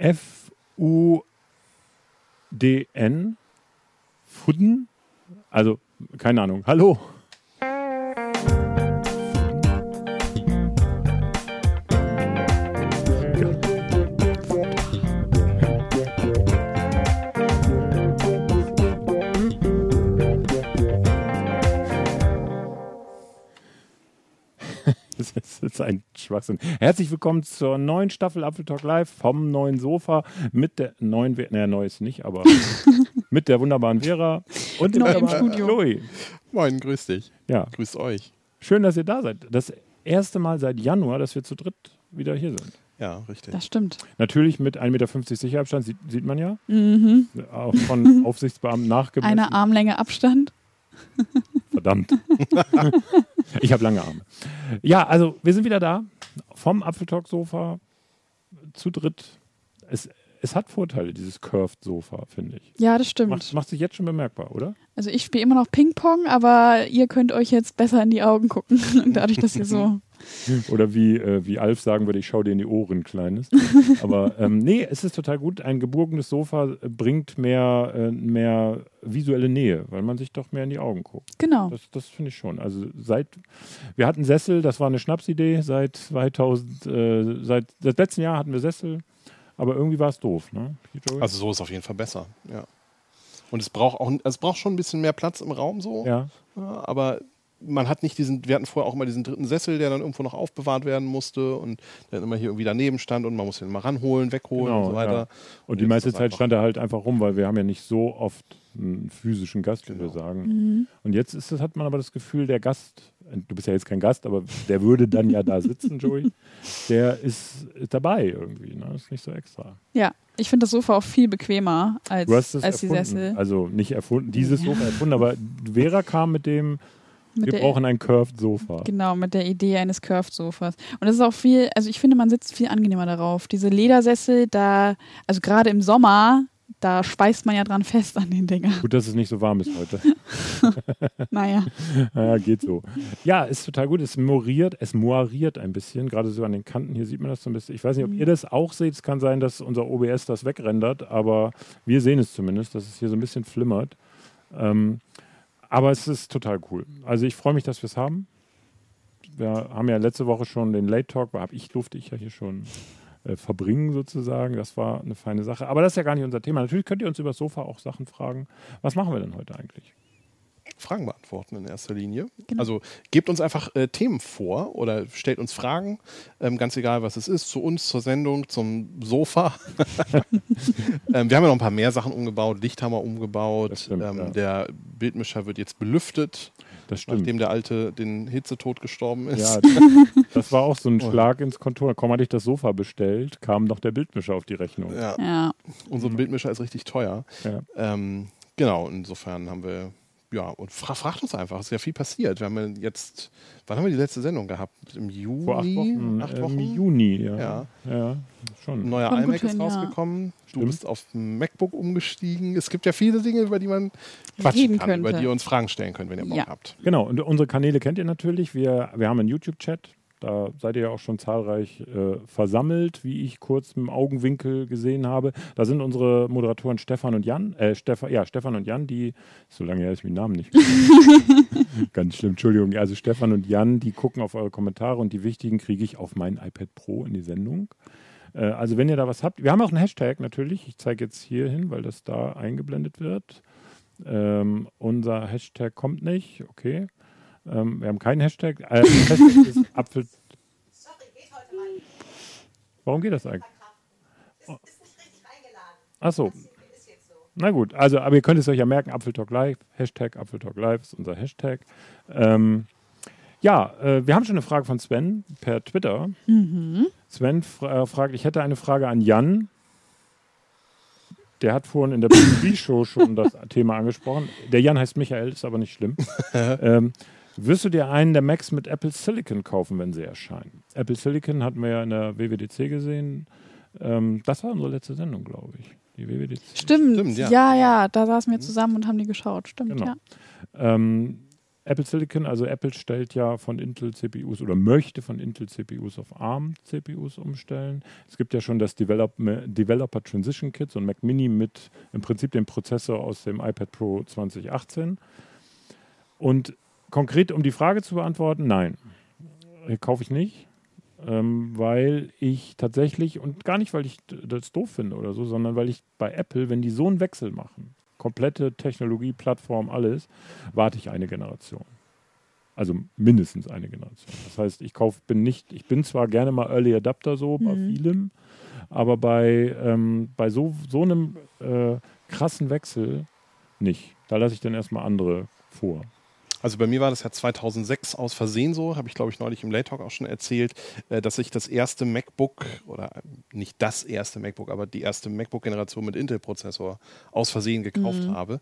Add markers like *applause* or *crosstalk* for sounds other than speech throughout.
F-U-D-N. Fudden? Also, keine Ahnung. Hallo. Ist, ein Schwachsinn. Herzlich willkommen zur neuen Staffel Apple Talk Live vom neuen Sofa mit der neuen, Ve- naja, neu ist nicht, aber *laughs* mit der wunderbaren Vera und dem wunderbaren Studio. Chloe. Moin, grüß dich. Ja, Grüß euch. schön, dass ihr da seid. Das erste Mal seit Januar, dass wir zu dritt wieder hier sind. Ja, richtig. Das stimmt. Natürlich mit 1,50 Meter Sicherabstand, sieht, sieht man ja. Mhm. Auch von *laughs* Aufsichtsbeamten nachgemessen. Eine Armlänge Abstand. *laughs* Verdammt. *laughs* ich habe lange Arme. Ja, also wir sind wieder da vom Apfeltalk-Sofa zu dritt. Es, es hat Vorteile, dieses Curved-Sofa, finde ich. Ja, das stimmt. Macht, macht sich jetzt schon bemerkbar, oder? Also ich spiele immer noch Ping-Pong, aber ihr könnt euch jetzt besser in die Augen gucken. *laughs* Dadurch, dass ihr so. *laughs* Oder wie, äh, wie Alf sagen würde, ich schaue dir in die Ohren, Kleines. *laughs* Aber ähm, nee, es ist total gut. Ein geburgenes Sofa äh, bringt mehr, äh, mehr visuelle Nähe, weil man sich doch mehr in die Augen guckt. Genau. Das, das finde ich schon. Also seit wir hatten Sessel, das war eine Schnapsidee. Seit 2000, äh, seit, seit letzten Jahr hatten wir Sessel, aber irgendwie war es doof. Ne? Also so ist auf jeden Fall besser. Ja. Und es braucht auch, es braucht schon ein bisschen mehr Platz im Raum so. ja, Ja, aber man hat nicht diesen, wir hatten vorher auch immer diesen dritten Sessel, der dann irgendwo noch aufbewahrt werden musste und der dann immer hier irgendwie daneben stand und man muss den mal ranholen, wegholen Genau, und so weiter. ja. und die jetzt meiste Zeit stand er halt einfach rum, weil wir haben ja nicht so oft einen physischen Gast, wie wir Genau. sagen. Mhm. Und jetzt ist es, hat man aber das Gefühl, der Gast, du bist ja jetzt kein Gast, aber der würde dann ja da sitzen, *laughs* Joey, der ist, ist dabei irgendwie. Ne? Ist nicht so extra. Ja, ich finde das Sofa auch viel bequemer als, Du hast es als die erfunden. Sessel. Also nicht erfunden, dieses Sofa erfunden, aber Vera kam mit dem, Mit wir brauchen ein Curved Sofa. Genau, mit der Idee eines Curved-Sofas. Und das ist auch viel, also ich finde, man sitzt viel angenehmer darauf. Diese Ledersessel, da, also gerade im Sommer, da speist man ja dran fest an den Dingern. Gut, dass es nicht so warm ist heute. *laughs* Naja. *laughs* Ja, geht so. Ja, ist total gut. Es moiriert, es moiriert ein bisschen, gerade so an den Kanten. Hier sieht man das so ein bisschen. Ich weiß nicht, ob ihr das auch seht. Es kann sein, dass unser OBS das wegrendert, aber wir sehen es zumindest, dass es hier so ein bisschen flimmert. Ähm, aber es ist total cool. Also ich freue mich, dass wir es haben. Wir haben ja letzte Woche schon den Late Talk, habe ich, durfte ich ja hier schon äh, verbringen sozusagen. Das war eine feine Sache. Aber das ist ja gar nicht unser Thema. Natürlich könnt ihr uns über das Sofa auch Sachen fragen. Was machen wir denn heute eigentlich? Fragen beantworten in erster Linie. Genau. Also gebt uns einfach äh, Themen vor oder stellt uns Fragen, ähm, ganz egal was es ist, zu uns, zur Sendung, zum Sofa. *laughs* ähm, wir haben ja noch ein paar mehr Sachen umgebaut, Licht haben wir Das umgebaut, stimmt, ähm, ja. der Bildmischer wird jetzt belüftet, Das stimmt. nachdem der alte den Hitzetod gestorben ist. Ja, *laughs* das war auch so ein Schlag ins Kontor. Kaum hatte ich das Sofa bestellt, kam noch der Bildmischer auf die Rechnung. Ja, Ja. unser Bildmischer ist richtig teuer. Ja. Ähm, genau, insofern haben wir, ja, und fra fragt uns einfach, es ist ja viel passiert. Wir haben jetzt, wann haben wir die letzte Sendung gehabt? Im Juni? Vor acht Wochen, Acht Wochen? Im Juni, ja. Ja. ja schon. Ein neuer iMac ist hin, ja. rausgekommen. Du Stimmt. bist auf ein MacBook umgestiegen. Es gibt ja viele Dinge, über die man quatschen Reden kann, könnte. über die ihr uns Fragen stellen könnt, wenn ihr Bock Ja. habt. Genau, und unsere Kanäle kennt ihr natürlich. Wir, wir haben einen YouTube-Chat. Da seid ihr ja auch schon zahlreich äh, versammelt, wie ich kurz im Augenwinkel gesehen habe. Da sind unsere Moderatoren Stefan und Jan, äh, Stefan, ja, Stefan und Jan, die, so lange her ist den Namen nicht. *laughs* Ganz schlimm, Entschuldigung. Also Stefan und Jan, die gucken auf eure Kommentare und die wichtigen kriege ich auf mein iPad Pro in die Sendung. Äh, also wenn ihr da was habt, wir haben auch einen Hashtag natürlich. Ich zeige jetzt hier hin, weil das da eingeblendet wird. Ähm, unser Hashtag kommt nicht, okay. Ähm, wir haben keinen Hashtag. Äh, Hashtag ist *laughs* Apfel. Warum geht das eigentlich? Achso. Na gut, also, aber ihr könnt es euch ja merken, Apfeltalk Live, Hashtag Apfeltalk Live ist unser Hashtag. Ähm, ja, äh, wir haben schon eine Frage von Sven per Twitter. Sven fra äh, fragt, ich hätte eine Frage an Jan. Der hat vorhin in der B2B-Show schon das *laughs* Thema angesprochen. Der Jan heißt Michael, ist aber nicht schlimm. *laughs* ähm, Wirst du dir einen der Macs mit Apple Silicon kaufen, wenn sie erscheinen? Apple Silicon hatten wir ja in der WWDC gesehen. Ähm, das war unsere letzte Sendung, glaube ich. Die WWDC. Stimmt, Stimmt, ja. ja. ja, da saßen wir zusammen und haben die geschaut. Stimmt, Genau. ja. Ähm, Apple Silicon, also Apple stellt ja von Intel CPUs oder möchte von Intel CPUs auf ARM CPUs umstellen. Es gibt ja schon das Develop Developer Transition Kit, so ein Mac Mini mit im Prinzip dem Prozessor aus dem iPad Pro 2018. Und konkret, um die Frage zu beantworten, nein, äh, kaufe ich nicht, ähm, weil ich tatsächlich, und gar nicht, weil ich das doof finde oder so, sondern weil ich bei Apple, wenn die so einen Wechsel machen, komplette Technologie, Plattform, alles, warte ich eine Generation. Also mindestens eine Generation. Das heißt, ich kauf, bin nicht, ich bin zwar gerne mal Early Adapter so bei Mhm. vielem, aber bei, ähm, bei so, so einem äh, krassen Wechsel nicht. Da lasse ich dann erstmal andere vor. Also bei mir war das ja 2006 aus Versehen so, habe ich glaube ich neulich im Late Talk auch schon erzählt, äh, dass ich das erste MacBook oder äh, nicht das erste MacBook, aber die erste MacBook-Generation mit Intel-Prozessor aus Versehen gekauft habe.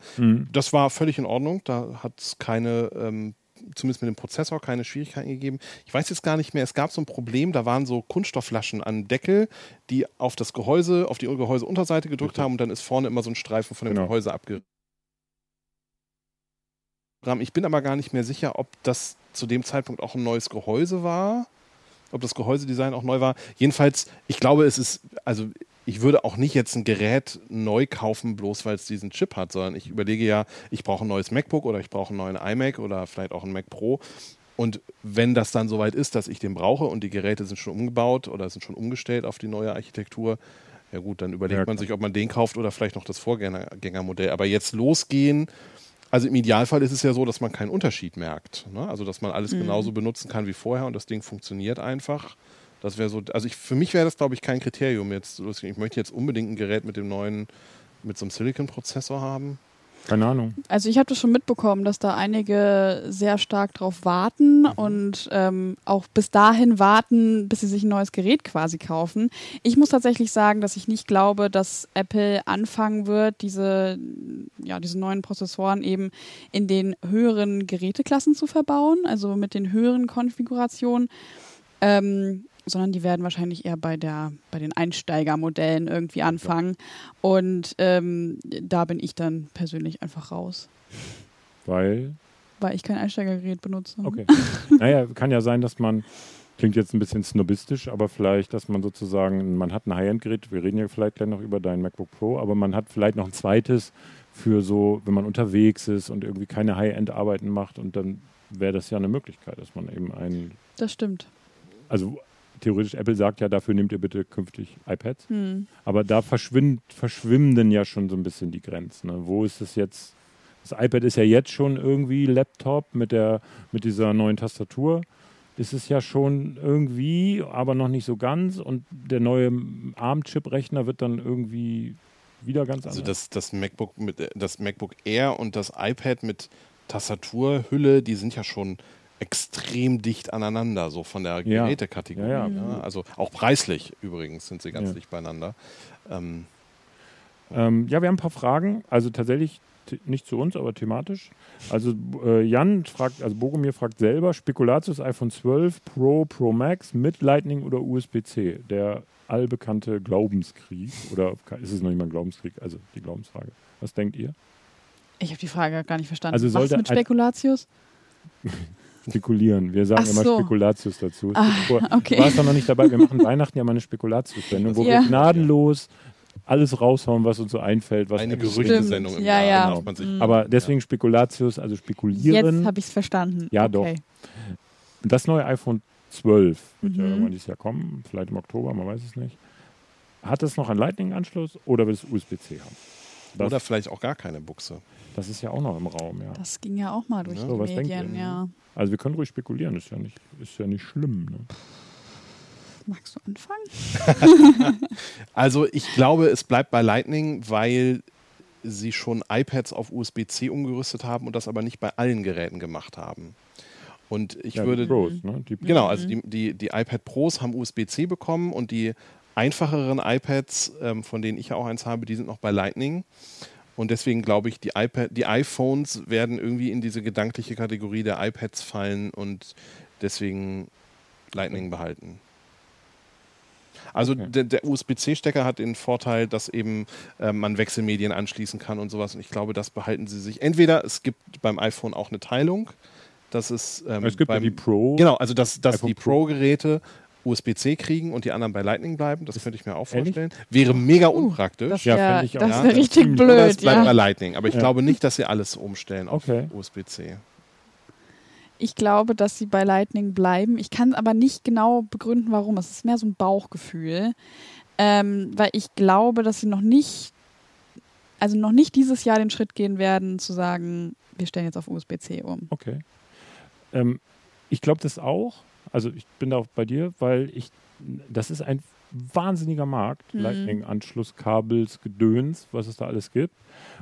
Das war völlig in Ordnung, da hat es keine, ähm, zumindest mit dem Prozessor, keine Schwierigkeiten gegeben. Ich weiß jetzt gar nicht mehr, es gab so ein Problem, da waren so Kunststoffflaschen an Deckel, die auf das Gehäuse, auf die Gehäuseunterseite gedrückt Richtig. haben und dann ist vorne immer so ein Streifen von dem Genau. Gehäuse abgerissen. Ich bin aber gar nicht mehr sicher, ob das zu dem Zeitpunkt auch ein neues Gehäuse war, ob das Gehäusedesign auch neu war. Jedenfalls, ich glaube, es ist, also ich würde auch nicht jetzt ein Gerät neu kaufen, bloß weil es diesen Chip hat, sondern ich überlege ja, ich brauche ein neues MacBook oder ich brauche einen neuen iMac oder vielleicht auch einen Mac Pro. Und wenn das dann soweit ist, dass ich den brauche und die Geräte sind schon umgebaut oder sind schon umgestellt auf die neue Architektur, ja gut, dann überlegt Ja, man sich, ob man den kauft oder vielleicht noch das Vorgängermodell. Aber jetzt losgehen, also im Idealfall ist es ja so, dass man keinen Unterschied merkt. Ne? Also dass man alles genauso benutzen kann wie vorher und das Ding funktioniert einfach. Das wäre so, also ich, für mich wäre das, glaube ich, kein Kriterium jetzt. Ich möchte jetzt unbedingt ein Gerät mit dem neuen, mit so einem Silicon-Prozessor haben. Keine Ahnung. Also ich habe das schon mitbekommen, dass da einige sehr stark drauf warten und ähm, auch bis dahin warten, bis sie sich ein neues Gerät quasi kaufen. Ich muss tatsächlich sagen, dass ich nicht glaube, dass Apple anfangen wird, diese, ja, diese neuen Prozessoren eben in den höheren Geräteklassen zu verbauen, also mit den höheren Konfigurationen. Ähm, sondern die werden wahrscheinlich eher bei der bei den Einsteigermodellen irgendwie anfangen und ähm, da bin ich dann persönlich einfach raus, Weil, weil ich kein Einsteigergerät benutze. okay. naja, kann ja sein, dass man, klingt jetzt ein bisschen snobistisch, aber vielleicht, dass man sozusagen, man hat ein High-End-Gerät, wir reden ja vielleicht gleich noch über dein MacBook Pro, aber man hat vielleicht noch ein zweites für so, wenn man unterwegs ist und irgendwie keine High-End-Arbeiten macht und dann wäre das ja eine Möglichkeit, dass man eben ein, Das stimmt. also theoretisch, Apple sagt ja, dafür nehmt ihr bitte künftig iPads. Hm. Aber da verschwimmt, verschwimmen dann ja schon so ein bisschen die Grenzen. Ne? Wo ist es jetzt? Das iPad ist ja jetzt schon irgendwie Laptop mit, der, mit dieser neuen Tastatur. Ist es ja schon irgendwie, aber noch nicht so ganz. Und der neue ARM-Chip-Rechner wird dann irgendwie wieder ganz Also anders. das, das MacBook mit äh, das MacBook Air und das iPad mit Tastaturhülle, die sind ja schon extrem dicht aneinander, so von der Ja. Gerätekategorie. Ja, ja. ne? Also auch preislich übrigens sind sie ganz Ja. dicht beieinander. Ähm, Ähm, ja, wir haben ein paar Fragen. Also tatsächlich nicht zu uns, aber thematisch. Also äh, Jan fragt, also Bogomir fragt selber, Spekulatius iPhone 12 Pro, Pro Max mit Lightning oder USB-C? Der allbekannte Glaubenskrieg. Oder ist es noch nicht mal ein Glaubenskrieg? Also die Glaubensfrage. Was denkt ihr? Ich habe die Frage gar nicht verstanden. Also Was mit Spekulatius? *laughs* Spekulieren. Wir sagen Ach immer so. Spekulatius dazu. Ah, *laughs* okay. Du warst doch noch nicht dabei. Wir machen Weihnachten ja mal eine Spekulatius-Sendung, wo Ja. wir gnadenlos alles raushauen, was uns so einfällt. Was eine Gerüchtesendung im Ja, Jahr, ja. sich. Mhm. Aber deswegen Spekulatius, also spekulieren. Jetzt habe ich es verstanden. Ja, okay. Das neue iPhone 12 wird ja Mhm. irgendwann dieses Jahr kommen, vielleicht im Oktober, man weiß es nicht. Hat es noch einen Lightning-Anschluss oder will es USB-C haben? Das, Oder vielleicht auch gar keine Buchse. das ist ja auch noch im Raum, ja. Das ging ja auch mal durch Ja. die So, was denkt Medien, ihr? ja. Also wir können ruhig spekulieren, ist ja nicht, ist ja nicht schlimm. Ne? Magst du anfangen? *laughs* Also ich glaube, es bleibt bei Lightning, weil sie schon iPads auf USB-C umgerüstet haben und das aber nicht bei allen Geräten gemacht haben. Und ich ja, würde die Pros, ne? die, Genau, also die, die, die iPad Pros haben USB-C bekommen und die einfacheren iPads, ähm, von denen ich ja auch eins habe, die sind noch bei Lightning. Und deswegen glaube ich, die, iPad, die iPhones werden irgendwie in diese gedankliche Kategorie der iPads fallen und deswegen Lightning behalten. Also Okay. der, der USB-C-Stecker hat den Vorteil, dass eben äh, man Wechselmedien anschließen kann und sowas. Und ich glaube, das behalten sie sich. Entweder es gibt beim iPhone auch eine Teilung, dass es, ähm, Es gibt ja beim, die Pro. Genau, also dass, dass die Pro. Pro-Geräte USB-C kriegen und die anderen bei Lightning bleiben. Das könnte ich mir auch Ehrlich? vorstellen. Wäre mega unpraktisch. Das Ja, wäre fänd ich auch. das Ja, wär richtig ziemlich- Aber es blöd, bleibt bei ja. Lightning. Aber ich Ja. glaube nicht, dass sie alles umstellen auf Okay. USB-C. Ich glaube, dass sie bei Lightning bleiben. Ich kann aber nicht genau begründen, warum. Es ist mehr so ein Bauchgefühl. Ähm, weil ich glaube, dass sie noch nicht, also noch nicht dieses Jahr den Schritt gehen werden, zu sagen, wir stellen jetzt auf USB-C um. Okay. Ähm, ich glaube das auch. Also ich bin da auch bei dir, weil ich, das ist ein wahnsinniger Markt. Mhm. Lightning-Anschluss, Kabels, Gedöns, was es da alles gibt.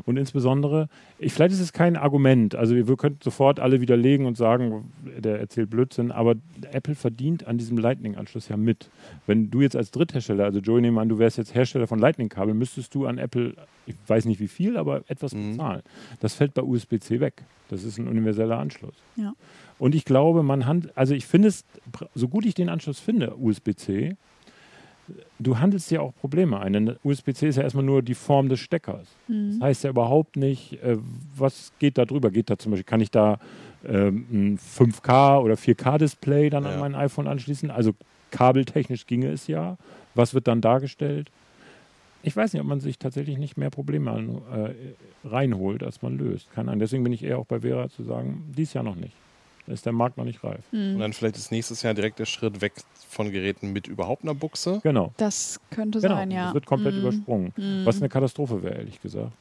Und insbesondere, ich, vielleicht ist es kein Argument. Also wir, wir könnten sofort alle widerlegen und sagen, der erzählt Blödsinn, aber Apple verdient an diesem Lightning-Anschluss ja mit. Wenn du jetzt als Dritthersteller, also Joey, nehmen wir an, du wärst jetzt Hersteller von Lightning-Kabel, müsstest du an Apple, ich weiß nicht wie viel, aber etwas Mhm. bezahlen. Das fällt bei USB-C weg. Das ist ein universeller Anschluss. Ja. Und ich glaube, man handelt, also ich finde es, so gut ich den Anschluss finde, USB-C, du handelst ja auch Probleme ein. Denn USB-C ist ja erstmal nur die Form des Steckers. Das heißt ja überhaupt nicht, äh, was geht da drüber? Geht da zum Beispiel, kann ich da ähm, ein 5K oder 4K-Display dann Ja. an mein iPhone anschließen? Also kabeltechnisch ginge es ja. Was wird dann dargestellt? Ich weiß nicht, ob man sich tatsächlich nicht mehr Probleme an, äh, reinholt, als man löst. Keine Ahnung. Deswegen bin ich eher auch bei Vera zu sagen, dies Jahr noch nicht. Da ist der Markt noch nicht reif. Und dann vielleicht ist nächstes Jahr direkt der Schritt weg von Geräten mit überhaupt einer Buchse. Genau. Das könnte Genau, sein, ja. das wird komplett Mhm. übersprungen. Was eine Katastrophe wäre, ehrlich gesagt.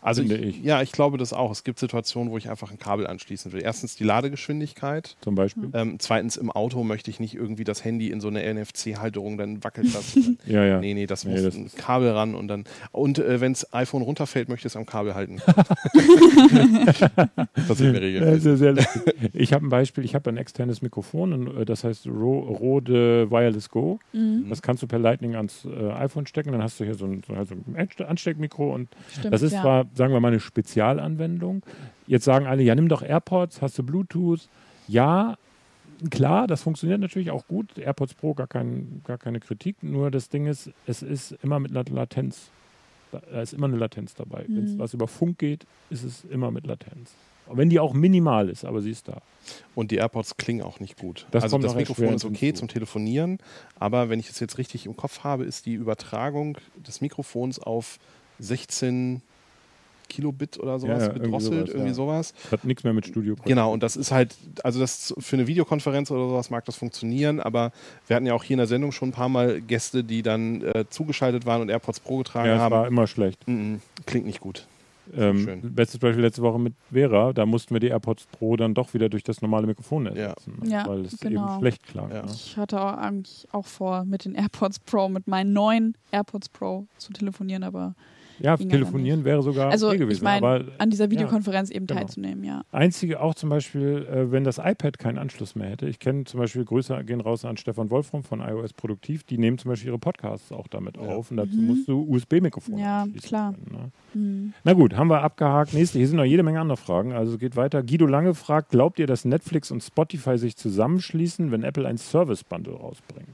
Also Finde ich, ich. ja, ich glaube das auch. Es gibt Situationen, wo ich einfach ein Kabel anschließen will. Erstens die Ladegeschwindigkeit. Zum Beispiel. Ähm, zweitens im Auto möchte ich nicht irgendwie das Handy in so eine NFC-Halterung, dann wackelt das. *laughs* dann, Ja, ja. Nee, nee, das Nee, muss das ein ist- Kabel ran und dann. Und äh, wenn das iPhone runterfällt, möchte ich es am Kabel halten. *laughs* das mir Regeln. Ja, sehr, sehr ich habe ein Beispiel, ich habe ein externes Mikrofon, äh, das heißt Ro Rode Wireless Go. Mhm. Das kannst du per Lightning ans äh, iPhone stecken, dann hast du hier so ein, so also ein Anste- Ansteckmikro und Stimmt, das ist ja. zwar, sagen wir mal, eine Spezialanwendung. Jetzt sagen alle, ja, nimm doch AirPods, hast du Bluetooth. Ja, klar, das funktioniert natürlich auch gut. AirPods Pro, gar, kein, gar keine Kritik. Nur das Ding ist, es ist immer mit einer Latenz. Da da ist immer eine Latenz dabei. Wenn es Mhm. was über Funk geht, ist es immer mit Latenz. Wenn die auch minimal ist, aber sie ist da. Und die AirPods klingen auch nicht gut. Das also das Mikrofon ist okay hinzu. zum Telefonieren, aber wenn ich es jetzt richtig im Kopf habe, ist die Übertragung des Mikrofons auf 16 Kilobit oder sowas Ja, ja, irgendwie gedrosselt, sowas, irgendwie ja. sowas. Hat nichts mehr mit Studio. Genau, und das ist halt, also das für eine Videokonferenz oder sowas mag das funktionieren, aber wir hatten ja auch hier in der Sendung schon ein paar Mal Gäste, die dann äh, zugeschaltet waren und AirPods Pro getragen Ja, haben. war immer schlecht. Mm, mm, klingt nicht gut. Ähm, Schön. bestes Beispiel letzte Woche mit Vera, da mussten wir die AirPods Pro dann doch wieder durch das normale Mikrofon ersetzen, ne? Ja, weil es genau. eben schlecht klang. Ja. Ne? Ich hatte auch eigentlich auch vor, mit den AirPods Pro, mit meinen neuen AirPods Pro zu telefonieren, aber Ja, ja telefonieren wäre sogar Also, okay ich gewesen. mein, aber an dieser Videokonferenz eben genau. teilzunehmen, ja. einzige auch zum Beispiel, äh, wenn das iPad keinen Anschluss mehr hätte. Ich kenne zum Beispiel Grüße gehen raus an Stefan Wolfram von iOS Produktiv. Die nehmen zum Beispiel ihre Podcasts auch damit Ja. auf und dazu musst du USB-Mikrofon Mhm. Ja, klar. Können, ne? Hm. Na gut, haben wir abgehakt. Nächste, hier sind noch jede Menge andere Fragen. Also es geht weiter. Guido Lange fragt, glaubt ihr, dass Netflix und Spotify sich zusammenschließen, wenn Apple ein Service-Bundle rausbringt?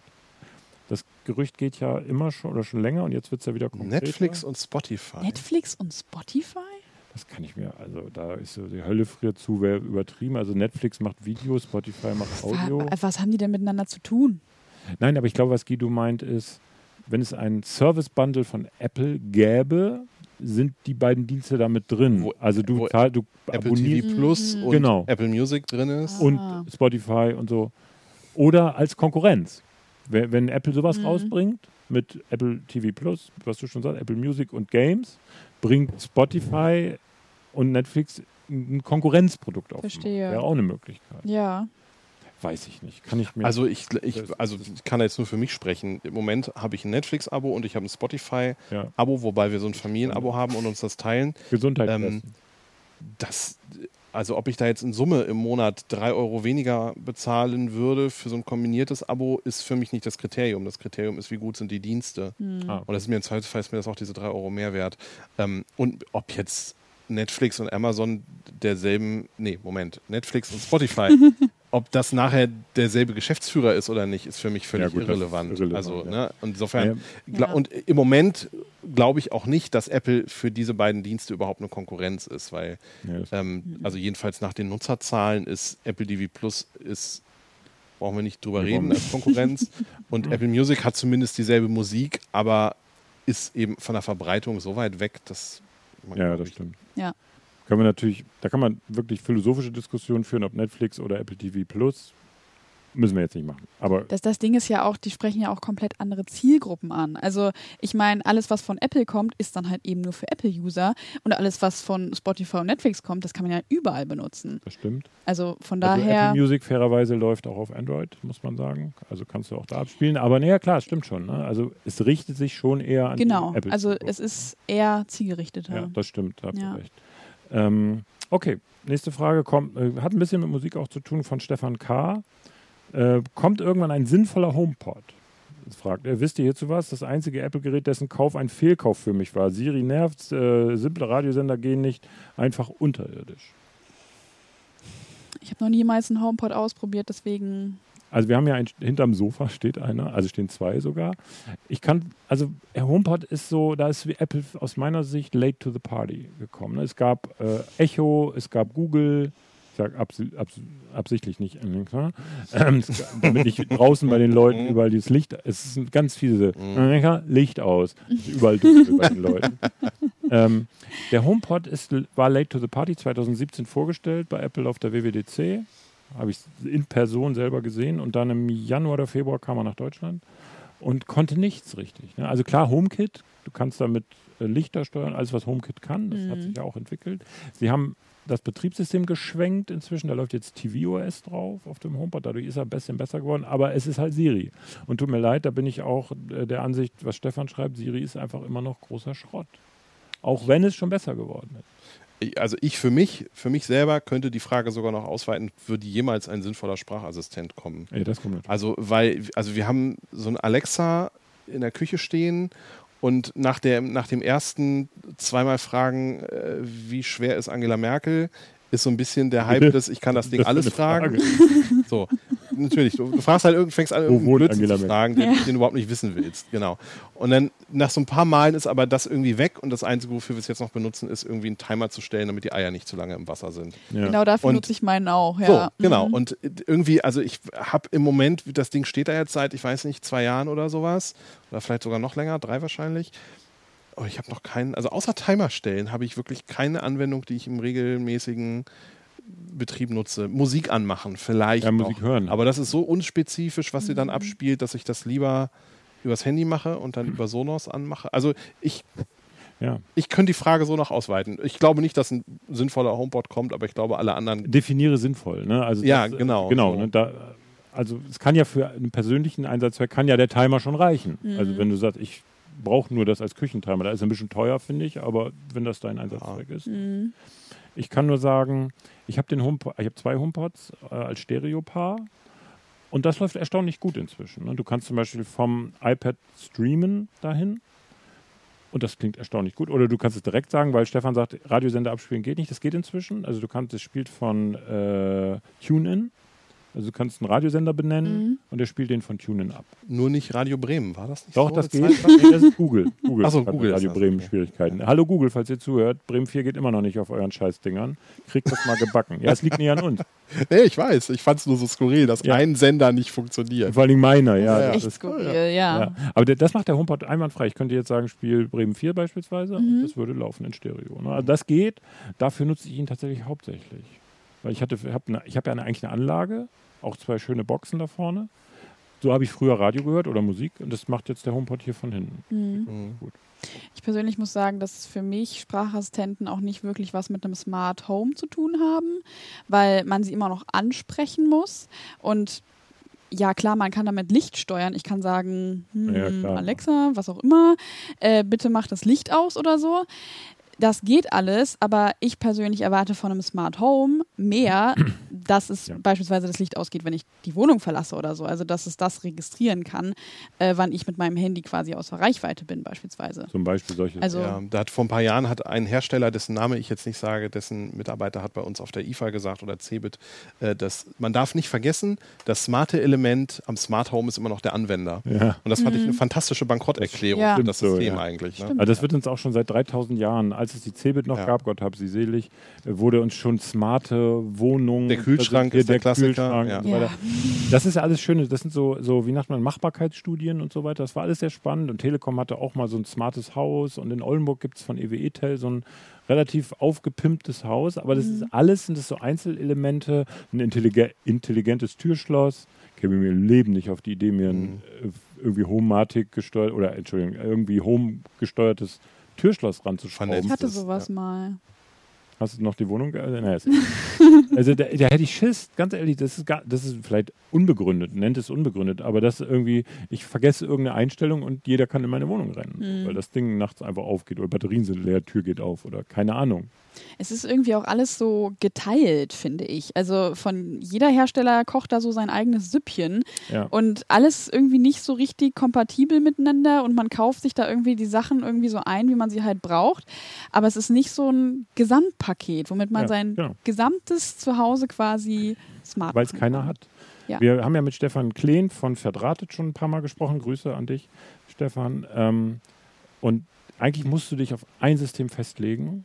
Das Gerücht geht ja immer schon oder schon länger und jetzt wird es ja wieder konkreter. Netflix und Spotify. Netflix und Spotify? Das kann ich mir, also da ist so die Hölle friert zu, wäre übertrieben. Also Netflix macht Video, Spotify macht Audio. Wa- Was haben die denn miteinander zu tun? Nein, aber ich glaube, was Guido meint ist, wenn es ein Service-Bundle von Apple gäbe, sind die beiden Dienste damit drin. Wo- also du zahl, du Apple abonnierst TV Plus und Genau. Apple Music drin ist. Ah. und Spotify und so. Oder als Konkurrenz. Wenn, wenn Apple sowas Mhm. rausbringt mit Apple TV Plus, was du schon sagst, Apple Music und Games, bringt Spotify und Netflix ein Konkurrenzprodukt auf. Verstehe. Wäre auch eine Möglichkeit. Ja. Weiß ich nicht. Kann ich mir. Also ich, ich, also ich kann jetzt nur für mich sprechen. Im Moment habe ich ein Netflix-Abo und ich habe ein Spotify-Abo, ja, wobei wir so ein Familienabo haben und uns das teilen. Gesundheit. Ähm. Das also ob ich da jetzt in Summe im Monat drei Euro weniger bezahlen würde für so ein kombiniertes Abo, ist für mich nicht das Kriterium. Das Kriterium ist, wie gut sind die Dienste. Ah, Und das ist mir im Zweifelsfall ist mir das auch diese drei Euro mehr wert. Ähm, und ob jetzt Netflix und Amazon derselben, nee, Moment, Netflix und Spotify, *laughs* ob das nachher derselbe Geschäftsführer ist oder nicht, ist für mich völlig Ja, gut, irrelevant. irrelevant, Also, ja. ne, insofern, Ja. und im Moment glaube ich auch nicht, dass Apple für diese beiden Dienste überhaupt eine Konkurrenz ist, weil, ähm, also jedenfalls nach den Nutzerzahlen ist Apple TV Plus ist brauchen wir nicht drüber Nee, reden als Konkurrenz. *laughs* Und Apple Music hat zumindest dieselbe Musik, aber ist eben von der Verbreitung so weit weg, dass man, Ja, das stimmt. Ja. Kann man natürlich, da kann man wirklich philosophische Diskussionen führen, ob Netflix oder Apple TV Plus. Müssen wir jetzt nicht machen. Aber Das, das Ding ist ja auch, die sprechen ja auch komplett andere Zielgruppen an. Also ich meine, alles, was von Apple kommt, ist dann halt eben nur für Apple-User. Und alles, was von Spotify und Netflix kommt, das kann man ja überall benutzen. das stimmt. Also von Also daher. Apple Music fairerweise läuft auch auf Android, muss man sagen. Also kannst du auch da abspielen. Aber naja, klar, es stimmt schon. Ne? Also es richtet sich schon eher an genau, Apple. also Zielgruppe. es ist eher zielgerichteter. Ja, das stimmt, da habt ihr Ja. recht. Ähm, okay, nächste Frage kommt, äh, hat ein bisschen mit Musik auch zu tun von Stefan K. Äh, kommt irgendwann ein sinnvoller HomePod? Fragt er, wisst ihr hierzu was? Das einzige Apple-Gerät, dessen Kauf ein Fehlkauf für mich war. Siri nervt, äh, simple Radiosender gehen nicht, einfach unterirdisch. Ich habe noch niemals einen HomePod ausprobiert, deswegen. Also wir haben ja ein, hinterm Sofa steht einer, also stehen zwei sogar. Ich kann, also HomePod ist so, da ist wie Apple aus meiner Sicht late to the party gekommen. ne? Es gab äh, Echo, es gab Google, ich sage abs abs absichtlich nicht, klar, ähm, damit nicht draußen bei den Leuten überall dieses Licht, es ist ganz viele äh, Licht aus, ist überall dunkel bei den Leuten. *laughs* Ähm, der HomePod ist, war late to the party 2017 vorgestellt bei Apple auf der WWDC habe ich in Person selber gesehen und dann im Januar oder Februar kam er nach Deutschland und konnte nichts richtig. Ne? Also klar, HomeKit, du kannst damit äh, Lichter steuern, alles was HomeKit kann, das hat Mhm. sich ja auch entwickelt. Sie haben das Betriebssystem geschwenkt inzwischen, da läuft jetzt tvOS drauf auf dem HomePod, dadurch ist er ein bisschen besser geworden, aber es ist halt Siri. Und tut mir leid, da bin ich auch äh, der Ansicht, was Stefan schreibt, Siri ist einfach immer noch großer Schrott. Auch wenn es schon besser geworden ist. Also ich für mich, für mich selber könnte die Frage sogar noch ausweiten, würde jemals ein sinnvoller Sprachassistent kommen? Ja, das kommt natürlich. Also, weil, also wir haben so ein Alexa in der Küche stehen und nach, der, nach dem ersten zweimal fragen, äh, wie schwer ist Angela Merkel, ist so ein bisschen der Hype *laughs* des, ich kann das Ding Das alles fragen. Frage. So, natürlich. Du, du fragst halt, irgend- fängst an, irgendeinen wohnt Blödsinn Angela zu Merkel? fragen, den, Ja. den du überhaupt nicht wissen willst. Genau. Und dann nach so ein paar Malen ist aber das irgendwie weg und das Einzige, wofür wir es jetzt noch benutzen, ist irgendwie einen Timer zu stellen, damit die Eier nicht zu lange im Wasser sind. Ja. Genau dafür Und- nutze ich meinen auch. Ja. So, genau. Mhm. Und irgendwie, also ich habe im Moment, das Ding steht da jetzt seit, ich weiß nicht, zwei Jahren oder sowas. Oder vielleicht sogar noch länger, drei wahrscheinlich. Aber ich habe noch keinen, also außer Timer stellen, habe ich wirklich keine Anwendung, die ich im regelmäßigen Betrieb nutze. Musik anmachen, vielleicht. Ja, noch. Musik hören. Aber das ist so unspezifisch, was sie dann Mhm. abspielt, dass ich das lieber übers Handy mache und dann über Sonos anmache. Also ich, ja. ich könnte die Frage so noch ausweiten. Ich glaube nicht, dass ein sinnvoller HomePod kommt, aber ich glaube, alle anderen definiere sinnvoll. Ne? Also Ja, das, äh, genau, Genau. so. Ne? Da, also es kann ja für einen persönlichen Einsatzzweck kann ja der Timer schon reichen. Mhm. Also wenn du sagst, ich brauche nur das als Küchentimer, da ist er ein bisschen teuer, finde ich, aber wenn das dein Einsatzzweck ist. Mhm. Ich kann nur sagen, ich habe habe zwei HomePods äh, als Stereopaar und das läuft erstaunlich gut inzwischen. Ne? Du kannst zum Beispiel vom iPad streamen dahin. Und das klingt erstaunlich gut. Oder du kannst es direkt sagen, weil Stefan sagt, Radiosender abspielen geht nicht. Das geht inzwischen. Also du kannst, es spielt von äh, TuneIn. Also du kannst einen Radiosender benennen Mhm. und der spielt den von TuneIn ab. Nur nicht Radio Bremen, war das nicht Doch, so? das eine geht. Nee, das ist Google. Google, so, hat mit Google ist Radio das, Bremen okay. Schwierigkeiten. Hallo Google, falls ihr zuhört. Bremen 4 geht immer noch nicht auf euren Scheißdingern. Kriegt das mal gebacken. Ja, es liegt nicht an uns. *laughs* Nee, ich weiß. Ich fand es nur so skurril, dass Ja. ein Sender nicht funktioniert. Vor allen Dingen meiner, ja. Ja, ja. das Echt ist- skurril, ja. Ja. Aber der, das macht der HomePod einwandfrei. Ich könnte jetzt sagen, Spiel Bremen 4 beispielsweise Mhm. und das würde laufen in Stereo. Ne? Also das geht. Dafür nutze ich ihn tatsächlich hauptsächlich. Weil ich hatte, hab ne, ich habe ja eine, eigentlich eine Anlage, auch zwei schöne Boxen da vorne. So habe ich früher Radio gehört oder Musik und das macht jetzt der HomePod hier von hinten. Mhm. Mhm. Ich persönlich muss sagen, dass für mich Sprachassistenten auch nicht wirklich was mit einem Smart Home zu tun haben, weil man sie immer noch ansprechen muss. Und ja, klar, man kann damit Licht steuern. Ich kann sagen, hm, Ja. Alexa, was auch immer, äh, bitte mach das Licht aus oder so. das geht alles, aber ich persönlich erwarte von einem Smart Home mehr, *clears throat* dass es Ja. beispielsweise das Licht ausgeht, wenn ich die Wohnung verlasse oder so. Also dass es das registrieren kann, äh, wann ich mit meinem Handy quasi außer Reichweite bin, beispielsweise. Zum Beispiel solche. Also Ja, da hat vor ein paar Jahren hat ein Hersteller, dessen Name ich jetzt nicht sage, dessen Mitarbeiter hat bei uns auf der IFA gesagt oder Cebit, äh, dass man darf nicht vergessen, das smarte Element am Smart Home ist immer noch der Anwender. ja. Und das fand ich eine fantastische Bankrotterklärung Ja. für das so, System ja. eigentlich. Ne? Also das wird uns auch schon seit 3000 Jahren, als es die Cebit noch Ja. gab, Gott hab sie selig, äh, wurde uns schon smarte Wohnungen. Der Kühlschrank präsentiert, ist der Klassiker, Kühlschrank ja. und so Ja. weiter. Das ist ja alles schön. Das sind so, so, wie nennt man, Machbarkeitsstudien und so weiter. Das war alles sehr spannend. Und Telekom hatte auch mal so ein smartes Haus. Und in Oldenburg gibt es von EWE Tel so ein relativ aufgepimptes Haus. Aber das ist alles, sind das so Einzelelemente. Ein intellige intelligentes Türschloss. Ich käme mir im Leben nicht auf die Idee, mir ein äh, irgendwie Homematic gesteuert oder Entschuldigung, irgendwie Home gesteuertes Türschloss ranzuschrauben. Ich hatte sowas ja. mal. Hast du noch die Wohnung? Naja, ist- *laughs* also da, da hätte ich Schiss, ganz ehrlich, das ist, gar, das ist vielleicht unbegründet, nennt es unbegründet, aber das irgendwie, ich vergesse irgendeine Einstellung und jeder kann in meine Wohnung rennen, weil das Ding nachts einfach aufgeht oder Batterien sind leer, Tür geht auf oder keine Ahnung. Es ist irgendwie auch alles so geteilt, finde ich. Also von jeder Hersteller kocht da so sein eigenes Süppchen Ja. und alles irgendwie nicht so richtig kompatibel miteinander und man kauft sich da irgendwie die Sachen irgendwie so ein, wie man sie halt braucht. Aber es ist nicht so ein Gesamtpaket, womit man Ja, sein genau. gesamtes Zuhause quasi smart Weil es keiner hat. Ja. Wir haben ja mit Stefan Kleen von Verdrahtet schon ein paar Mal gesprochen. Grüße an dich, Stefan. Ähm, und eigentlich musst du dich auf ein System festlegen,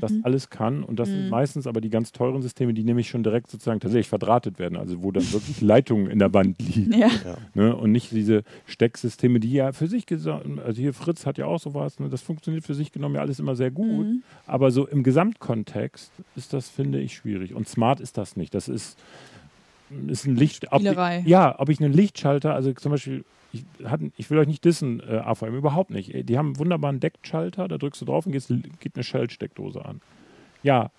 das Mhm. alles kann. Und das sind Mhm. meistens aber die ganz teuren Systeme, die nämlich schon direkt sozusagen tatsächlich verdrahtet werden. Also wo dann wirklich Leitungen in der Wand liegen. Ja. Ja. Ne? Und nicht diese Stecksysteme, die ja für sich gesagt, also hier Fritz hat ja auch sowas, ne? das funktioniert für sich genommen ja alles immer sehr gut. Mhm. Aber so im Gesamtkontext ist das, finde ich, schwierig. Und smart ist das nicht. Das ist, ist ein Licht. Ob ja, ob ich einen Lichtschalter, also zum Beispiel, ich, hatten, ich will euch nicht dissen, äh, AVM, überhaupt nicht. Die haben einen wunderbaren Deckschalter, da drückst du drauf und gehst, geht eine Shell-Steckdose an. Ja,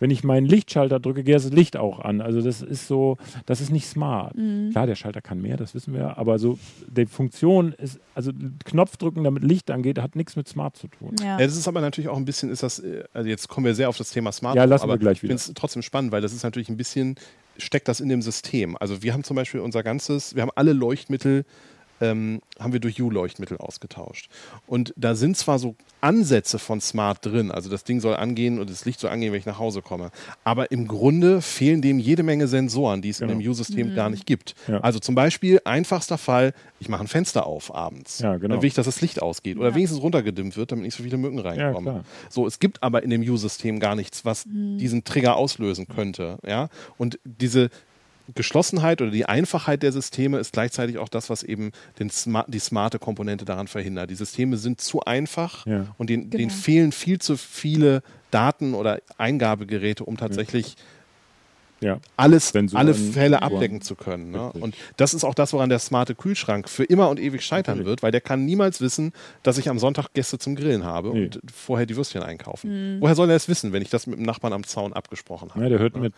wenn ich meinen Lichtschalter drücke, geht das Licht auch an. Also das ist so, das ist nicht smart. Mhm. Klar, der Schalter kann mehr, das wissen wir, aber so die Funktion ist, also Knopf drücken, damit Licht angeht, hat nichts mit smart zu tun. Ja. Ja, das ist aber natürlich auch ein bisschen, ist das, äh, also jetzt kommen wir sehr auf das Thema Smart Ja, lassen wir aber gleich ich wieder. finde es trotzdem spannend, weil das ist natürlich ein bisschen, steckt das in dem System. Also wir haben zum Beispiel unser ganzes, wir haben alle Leuchtmittel, ähm, haben wir durch U-Leuchtmittel ausgetauscht. Und da sind zwar so Ansätze von Smart drin, also das Ding soll angehen und das Licht soll angehen, wenn ich nach Hause komme. Aber im Grunde fehlen dem jede Menge Sensoren, die es in Genau. dem U-System gar nicht gibt. Ja. Also zum Beispiel, einfachster Fall, ich mache ein Fenster auf abends. Ja, genau. Dann will ich, dass das Licht ausgeht oder Ja. wenigstens runtergedimmt wird, damit nicht so viele Mücken reinkommen. klar. so, es gibt aber in dem U-System gar nichts, was diesen Trigger auslösen könnte. Ja? Und diese Geschlossenheit oder die Einfachheit der Systeme ist gleichzeitig auch das, was eben den Sma die smarte Komponente daran verhindert. Die Systeme sind zu einfach Ja. und denen, denen Genau. fehlen viel zu viele Daten oder Eingabegeräte, um tatsächlich Ja. alles, Sensoren, alle Fälle abdecken zu können. Ne? Und das ist auch das, woran der smarte Kühlschrank für immer und ewig scheitern Natürlich. wird, weil der kann niemals wissen, dass ich am Sonntag Gäste zum Grillen habe Nee. und vorher die Würstchen einkaufen. Woher soll er es wissen, wenn ich das mit dem Nachbarn am Zaun abgesprochen habe? Ja, der hört mit.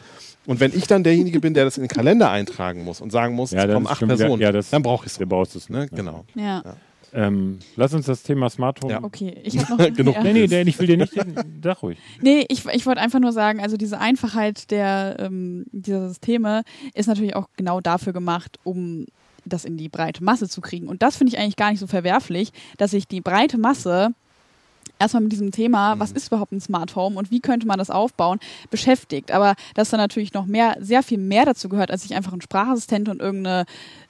Und wenn ich dann derjenige bin, der das in den Kalender eintragen muss und sagen muss, Ja, es kommen acht wieder- Personen, ja, das- dann brauche ich es. Es Ne? nicht. ne? Genau. ja. Ähm, lass uns das Thema Smart Home. Ja. Okay, ich habe noch *laughs* Genug. Nee, nee, ich will dir nicht. den- *laughs* Sag ruhig. Nee, ich, ich wollte einfach nur sagen, also diese Einfachheit der, ähm, dieser Systeme ist natürlich auch genau dafür gemacht, um das in die breite Masse zu kriegen. Und das finde ich eigentlich gar nicht so verwerflich, dass sich die breite Masse erstmal mit diesem Thema, was ist überhaupt ein Smart Home und wie könnte man das aufbauen, beschäftigt. Aber dass da natürlich noch mehr, sehr viel mehr dazu gehört, als sich einfach ein Sprachassistent und irgendeine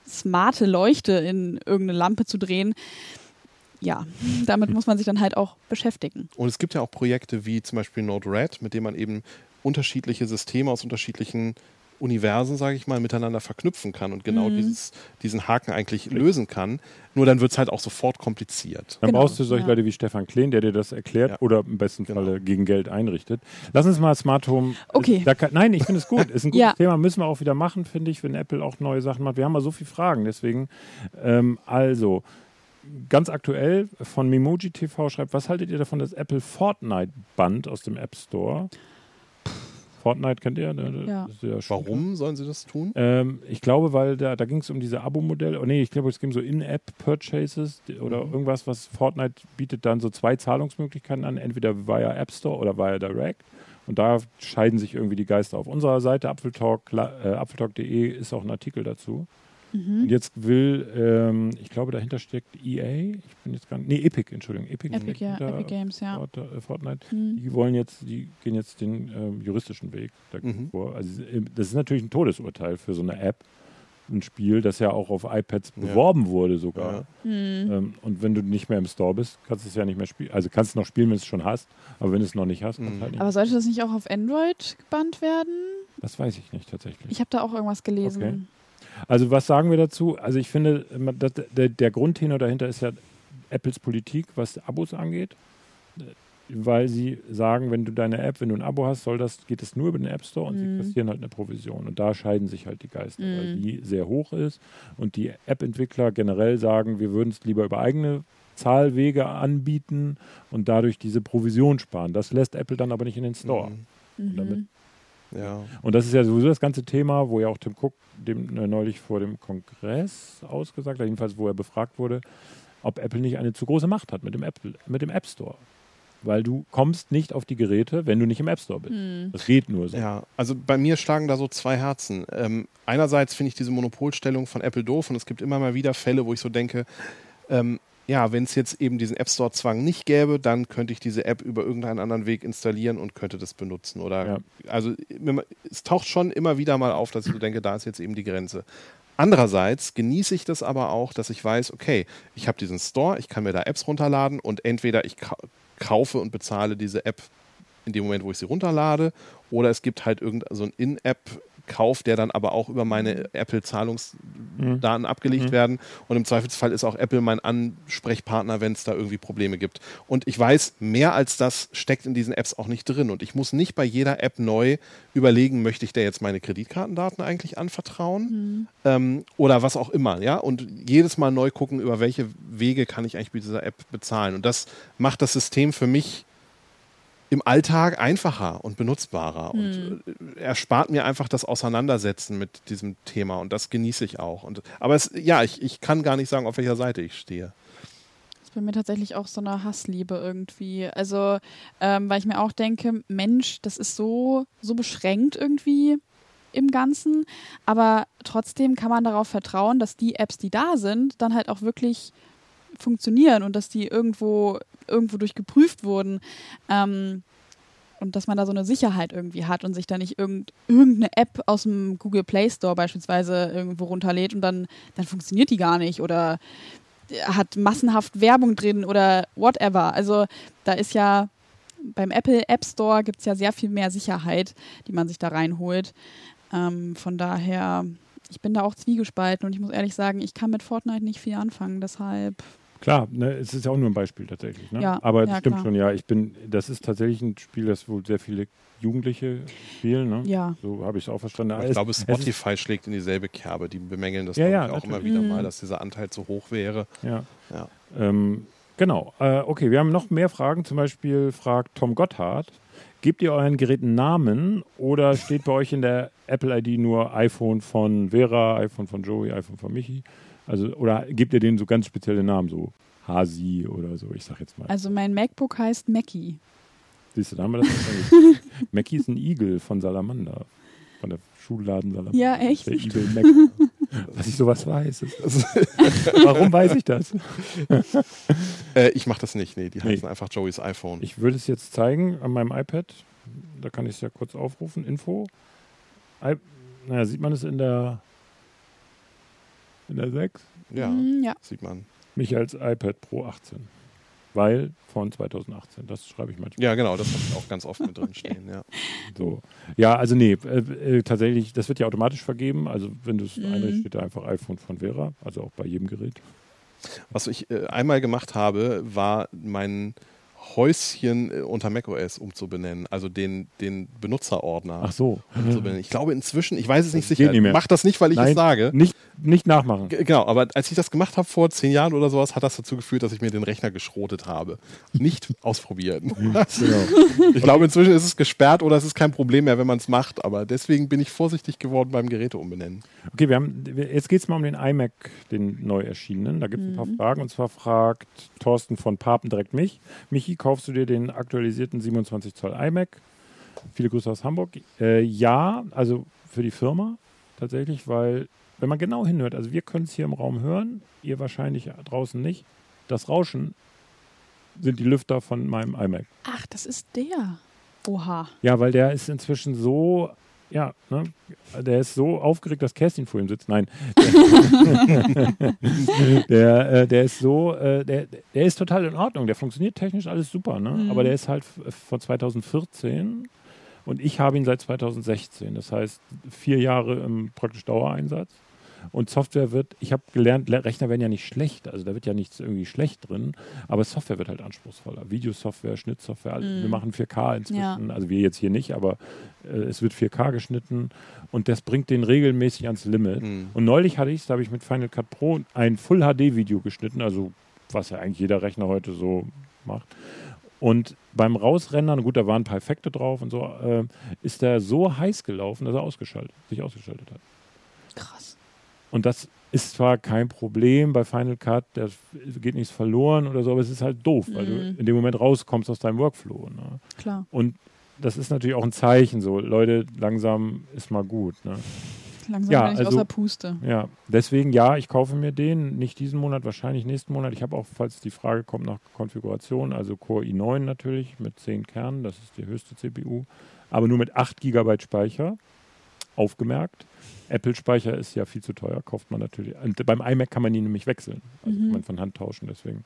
smarte Leuchte in irgendeine Lampe zu drehen. Ja, damit muss man sich dann halt auch beschäftigen. Und es gibt ja auch Projekte wie zum Beispiel Node-RED, mit dem man eben unterschiedliche Systeme aus unterschiedlichen Universen, sage ich mal, miteinander verknüpfen kann und genau Mhm. dieses, diesen Haken eigentlich lösen kann. Nur dann wird es halt auch sofort kompliziert. Dann Genau, brauchst du solche ja. Leute wie Stefan Kleen, der dir das erklärt Ja. oder im besten Genau. Falle gegen Geld einrichtet. Lass uns mal Smart Home. Okay. Da kann, nein, ich finde es gut. Ist ein *laughs* gutes Ja. Thema. Müssen wir auch wieder machen, finde ich, wenn Apple auch neue Sachen macht. Wir haben mal so viele Fragen. Deswegen, ähm, also, ganz aktuell von Memoji TV schreibt, was haltet ihr davon, dass Apple Fortnite bannt aus dem App Store? Fortnite kennt ihr? Ne? Ja. Shooter. Warum sollen sie das tun? Ähm, ich glaube, weil da, da ging es um diese Abo-Modelle. Oh, nee, ich glaube, es ging so In-App-Purchases oder Mhm. irgendwas, was Fortnite bietet dann so zwei Zahlungsmöglichkeiten an, entweder via App Store oder via Direct. Und da scheiden sich irgendwie die Geister. Auf unserer Seite apfeltalk, äh, apfeltalk.de ist auch ein Artikel dazu. Mhm. Und jetzt will, ähm, ich glaube, dahinter steckt EA. Ich bin jetzt gar nicht. Nee, Epic, Entschuldigung. Epic, Epic, ja, Epic Games, ja. Äh, Fortnite. Mhm. Die wollen jetzt, die gehen jetzt den ähm, juristischen Weg Mhm. vor. Also äh, das ist natürlich ein Todesurteil für so eine App, ein Spiel, das ja auch auf iPads Ja. beworben wurde sogar. Ja. Mhm. Ähm, und wenn du nicht mehr im Store bist, kannst du es ja nicht mehr spielen. Also kannst du noch spielen, wenn du es schon hast, aber wenn du es noch nicht hast, Mhm. halt nicht. Aber sollte das nicht auch auf Android gebannt werden? das weiß ich nicht tatsächlich. Ich habe da auch irgendwas gelesen. Okay. Also was sagen wir dazu? Also ich finde, der, der Grundtenor dahinter ist ja Apples Politik, was Abos angeht. Weil sie sagen, wenn du deine App, wenn du ein Abo hast, soll das, geht es nur über den App Store und sie Mhm. kassieren halt eine Provision. Und da scheiden sich halt die Geister, weil Mhm. die sehr hoch ist und die App-Entwickler generell sagen, wir würden es lieber über eigene Zahlwege anbieten und dadurch diese Provision sparen. Das lässt Apple dann aber nicht in den Store. Mhm. Mhm. damit- Ja. Und das ist ja sowieso das ganze Thema, wo ja auch Tim Cook dem äh, neulich vor dem Kongress ausgesagt hat, jedenfalls wo er befragt wurde, ob Apple nicht eine zu große Macht hat mit dem, Apple, mit dem App Store. Weil du kommst nicht auf die Geräte, wenn du nicht im App Store bist. Mhm. Das geht nur so. Ja, also bei mir schlagen da so zwei Herzen. Ähm, einerseits finde ich diese Monopolstellung von Apple doof und es gibt immer mal wieder Fälle, wo ich so denke, ähm, ja, wenn es jetzt eben diesen App Store-Zwang nicht gäbe, dann könnte ich diese App über irgendeinen anderen Weg installieren und könnte das benutzen. Oder Ja. also es taucht schon immer wieder mal auf, dass ich so denke, da ist jetzt eben die Grenze. Andererseits genieße ich das aber auch, dass ich weiß, okay, ich habe diesen Store, ich kann mir da Apps runterladen und entweder ich ka kaufe und bezahle diese App in dem Moment, wo ich sie runterlade, oder es gibt halt irgendein so ein In-App-Kauf, der dann aber auch über meine Apple-Zahlungsdaten abgelegt Mhm. werden. Und im Zweifelsfall ist auch Apple mein Ansprechpartner, wenn es da irgendwie Probleme gibt. Und ich weiß, mehr als das steckt in diesen Apps auch nicht drin. Und ich muss nicht bei jeder App neu überlegen, möchte ich der jetzt meine Kreditkartendaten eigentlich anvertrauen? Ähm, oder was auch immer, ja. Und jedes Mal neu gucken, über welche Wege kann ich eigentlich mit dieser App bezahlen. Und das macht das System für mich im Alltag einfacher und benutzbarer und äh, erspart mir einfach das Auseinandersetzen mit diesem Thema und das genieße ich auch. Und, aber es, ja, ich, ich kann gar nicht sagen, auf welcher Seite ich stehe. Das ist bei mir tatsächlich auch so eine Hassliebe irgendwie. Also, ähm, weil ich mir auch denke, Mensch, das ist so, so beschränkt irgendwie im Ganzen, aber trotzdem kann man darauf vertrauen, dass die Apps, die da sind, dann halt auch wirklich funktionieren und dass die irgendwo, irgendwo durchgeprüft wurden. Ähm, und dass man da so eine Sicherheit irgendwie hat und sich da nicht irgend, irgendeine App aus dem Google Play Store beispielsweise irgendwo runterlädt und dann, dann funktioniert die gar nicht oder hat massenhaft Werbung drin oder whatever. Also da ist ja beim Apple App Store gibt es ja sehr viel mehr Sicherheit, die man sich da reinholt. Ähm, von daher, ich bin da auch zwiegespalten und ich muss ehrlich sagen, ich kann mit Fortnite nicht viel anfangen. Deshalb, Klar, ne, es ist ja auch nur ein Beispiel tatsächlich. Ne? Ja, Aber ja, das stimmt klar. schon, ja. Ich bin, das ist tatsächlich ein Spiel, das wohl sehr viele Jugendliche spielen. Ne? ja. So habe ich es auch verstanden. Aber Es- ich glaube, es ist- Spotify schlägt in dieselbe Kerbe. Die bemängeln das Ja, ja, auch immer natürlich. wieder Mhm. mal, dass dieser Anteil zu hoch wäre. Ja. Ja. Ähm, genau. Äh, okay, wir haben noch mehr Fragen. Zum Beispiel fragt Tom Gotthard: Gebt ihr euren Geräten Namen oder steht bei euch in der Apple-ID nur iPhone von Vera, iPhone von Joey, iPhone von Michi? Also, oder gebt ihr denen so ganz spezielle Namen, so Hasi oder so? Ich sag jetzt mal. Also mein MacBook heißt Mackie. Siehst du, da haben wir das *laughs* wahrscheinlich. Mackie ist ein Igel von Salamander. Von der Schulladen Salamander. Ja, echt? Der Igel Mac. *laughs* Dass ich sowas weiß. *laughs* ist- Warum weiß ich das? Äh, ich mache das nicht. Nee, die Nee. heißen einfach Joey's iPhone. Ich würde es jetzt zeigen an meinem iPad. Da kann ich es ja kurz aufrufen. Info. I naja, sieht man es in der in der 6? ja, Mm, ja. sieht man. Mich als iPad Pro 18. Weil von 2018. Das schreibe ich manchmal. Ja, genau, das habe ich auch ganz oft mit drin *laughs* stehen. Ja. So. Ja, also nee, äh, äh, tatsächlich, das wird ja automatisch vergeben. Also wenn du es Mhm. einrichtest, steht da einfach iPhone von Vera. Also auch bei jedem Gerät. Was ich äh, einmal gemacht habe, war mein Häuschen äh, unter macOS umzubenennen, also den, den Benutzerordner Ach so. umzubenennen. Ich glaube inzwischen, ich weiß es nicht sicher, nicht mach das nicht, weil ich Nein, es sage. Nicht, nicht nachmachen. G- Genau, aber als ich das gemacht habe vor zehn Jahren oder sowas, hat das dazu geführt, dass ich mir den Rechner geschrotet habe. Nicht *laughs* ausprobieren. *laughs* Genau. Ich glaube, inzwischen ist es gesperrt oder es ist kein Problem mehr, wenn man es macht. Aber deswegen bin ich vorsichtig geworden beim Geräte umbenennen. Okay, wir haben, wir- jetzt geht es mal um den iMac, den neu erschienenen. Da gibt es ein paar Fragen. Und zwar fragt Thorsten von Papen direkt mich. Michi, kaufst du dir den aktualisierten 27 Zoll iMac? Viele Grüße aus Hamburg. Äh, ja, also für die Firma tatsächlich, weil wenn man genau hinhört, also wir können es hier im Raum hören, ihr wahrscheinlich draußen nicht. Das Rauschen sind die Lüfter von meinem iMac. Ach, das ist der. Oha. Ja, weil der ist inzwischen so, ja, ne, der ist so aufgeregt, dass Kerstin vor ihm sitzt. Nein. *laughs* der, äh, der ist so, äh, der, der ist total in Ordnung. Der funktioniert technisch alles super, ne? Mhm. Aber der ist halt von 2014 und ich habe ihn seit 2016. Das heißt, vier Jahre im praktisch Dauereinsatz. Und Software wird, ich habe gelernt, Le- Rechner werden ja nicht schlecht, also da wird ja nichts irgendwie schlecht drin, aber Software wird halt anspruchsvoller. Videosoftware, Schnittsoftware, also Mhm. wir machen 4K inzwischen, Ja. also wir jetzt hier nicht, aber äh, es wird 4K geschnitten und das bringt den regelmäßig ans Limit. Mhm. Und neulich hatte ich es, da habe ich mit Final Cut Pro ein Full HD Video geschnitten, also was ja eigentlich jeder Rechner heute so macht. Und beim Rausrendern, gut, da waren ein paar Effekte drauf und so, äh, ist der so heiß gelaufen, dass er ausgeschaltet, sich ausgeschaltet hat. Krass. Und das ist zwar kein Problem bei Final Cut, da geht nichts verloren oder so, aber es ist halt doof, weil Mhm. du in dem Moment rauskommst aus deinem Workflow. Ne? Klar. Und das ist natürlich auch ein Zeichen, so, Leute, langsam ist mal gut. Ne? Langsam Ja, bin ich also- außer Puste. Ja, deswegen ja, ich kaufe mir den, nicht diesen Monat, wahrscheinlich nächsten Monat. Ich habe auch, falls die Frage kommt nach Konfiguration, also Core i9 natürlich mit 10 Kernen, das ist die höchste CPU, aber nur mit 8 GB Speicher, aufgemerkt. Apple-Speicher ist ja viel zu teuer, kauft man natürlich. Und beim iMac kann man ihn nämlich wechseln, also kann Mhm. man von Hand tauschen. Deswegen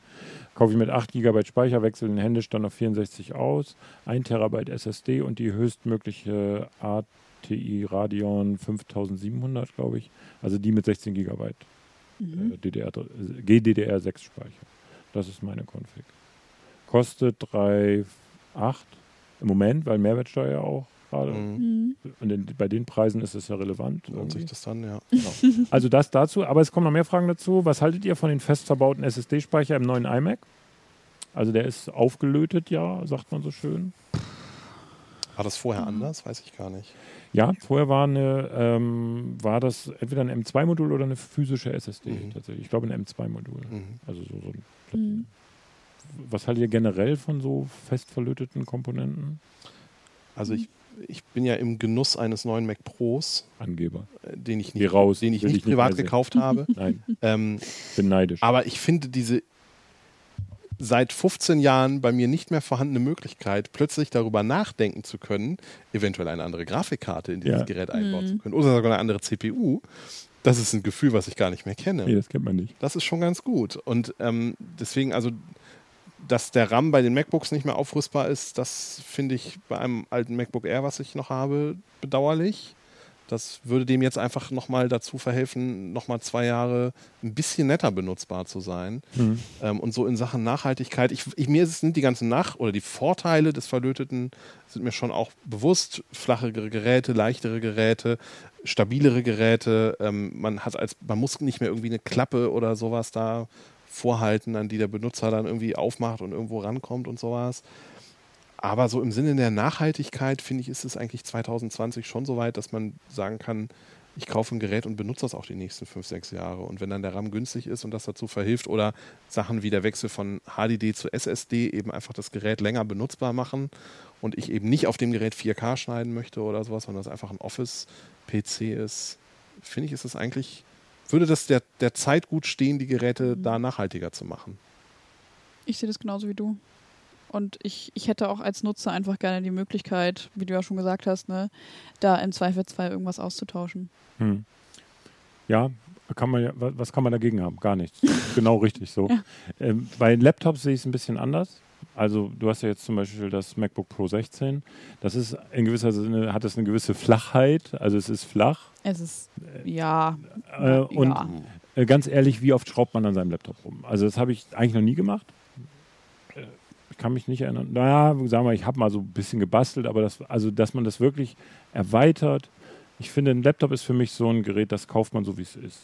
kaufe ich mit 8 GB Speicher, wechsle den händisch dann auf 64 aus, 1 Terabyte SSD und die höchstmögliche ATI Radeon 5700, glaube ich. Also die mit 16 GB Mhm. DDR, äh, GDDR6 Speicher. Das ist meine Config. Kostet 3,8 im Moment, weil Mehrwertsteuer auch gerade. Mhm. Und in, bei den Preisen ist es ja relevant. Lohnt sich das dann, ja. Also das dazu, aber es kommen noch mehr Fragen dazu. Was haltet ihr von den fest verbauten SSD-Speicher im neuen iMac? Also der ist aufgelötet, ja, sagt man so schön. War das vorher anders? Weiß ich gar nicht. Ja, vorher war, eine, ähm, war das entweder ein M2-Modul oder eine physische SSD Mhm. tatsächlich. Ich glaube ein M2-Modul. Mhm. Also so, so ein Mhm. Was haltet ihr generell von so fest verlöteten Komponenten? Also ich, ich bin ja im Genuss eines neuen Mac Pros, Angeber. äh, den ich nicht, raus, den ich nicht ich nicht privat sehen. gekauft habe. *laughs* Nein, ähm, bin neidisch. aber ich finde diese seit 15 Jahren bei mir nicht mehr vorhandene Möglichkeit, plötzlich darüber nachdenken zu können, eventuell eine andere Grafikkarte in dieses Ja. Gerät einbauen Mhm. zu können oder sogar eine andere CPU. Das ist ein Gefühl, was ich gar nicht mehr kenne. nee, das kennt man nicht. Das ist schon ganz gut. Und ähm, deswegen, also, dass der RAM bei den MacBooks nicht mehr aufrüstbar ist, das finde ich bei einem alten MacBook Air, was ich noch habe, bedauerlich. Das würde dem jetzt einfach nochmal dazu verhelfen, nochmal zwei Jahre ein bisschen netter benutzbar zu sein. Mhm. Ähm, und so in Sachen Nachhaltigkeit, ich, ich, mir sind die ganzen Nach- oder die Vorteile des Verlöteten sind mir schon auch bewusst. Flachere Geräte, leichtere Geräte, stabilere Geräte. Ähm, man hat als, man muss nicht mehr irgendwie eine Klappe oder sowas da vorhalten, an die der Benutzer dann irgendwie aufmacht und irgendwo rankommt und sowas. Aber so im Sinne der Nachhaltigkeit, finde ich, ist es eigentlich 2020 schon so weit, dass man sagen kann, ich kaufe ein Gerät und benutze das auch die nächsten fünf, sechs Jahre. Und wenn dann der RAM günstig ist und das dazu verhilft oder Sachen wie der Wechsel von HDD zu SSD eben einfach das Gerät länger benutzbar machen und ich eben nicht auf dem Gerät 4K schneiden möchte oder sowas, sondern es einfach ein Office-PC ist, finde ich, ist es eigentlich, würde das der, der Zeit gut stehen, die Geräte da nachhaltiger zu machen. Ich sehe das genauso wie du. Und ich, ich hätte auch als Nutzer einfach gerne die Möglichkeit, wie du ja schon gesagt hast, ne, da im Zweifelsfall irgendwas auszutauschen. Hm. Ja, kann man was kann man dagegen haben? Gar nichts. *laughs* genau richtig so. Ja. Ähm, bei Laptops sehe ich es ein bisschen anders. Also du hast ja jetzt zum Beispiel das MacBook Pro 16. Das ist in gewisser Sinne, hat es eine gewisse Flachheit. Also es ist flach. Es ist, ja, Äh, und äh, ganz ehrlich, wie oft schraubt man an seinem Laptop rum? Also das habe ich eigentlich noch nie gemacht. Äh, Ich kann mich nicht erinnern. Naja, sagen wir, ich habe mal so ein bisschen gebastelt, aber das, also dass man das wirklich erweitert. Ich finde, ein Laptop ist für mich so ein Gerät, das kauft man so, wie es ist.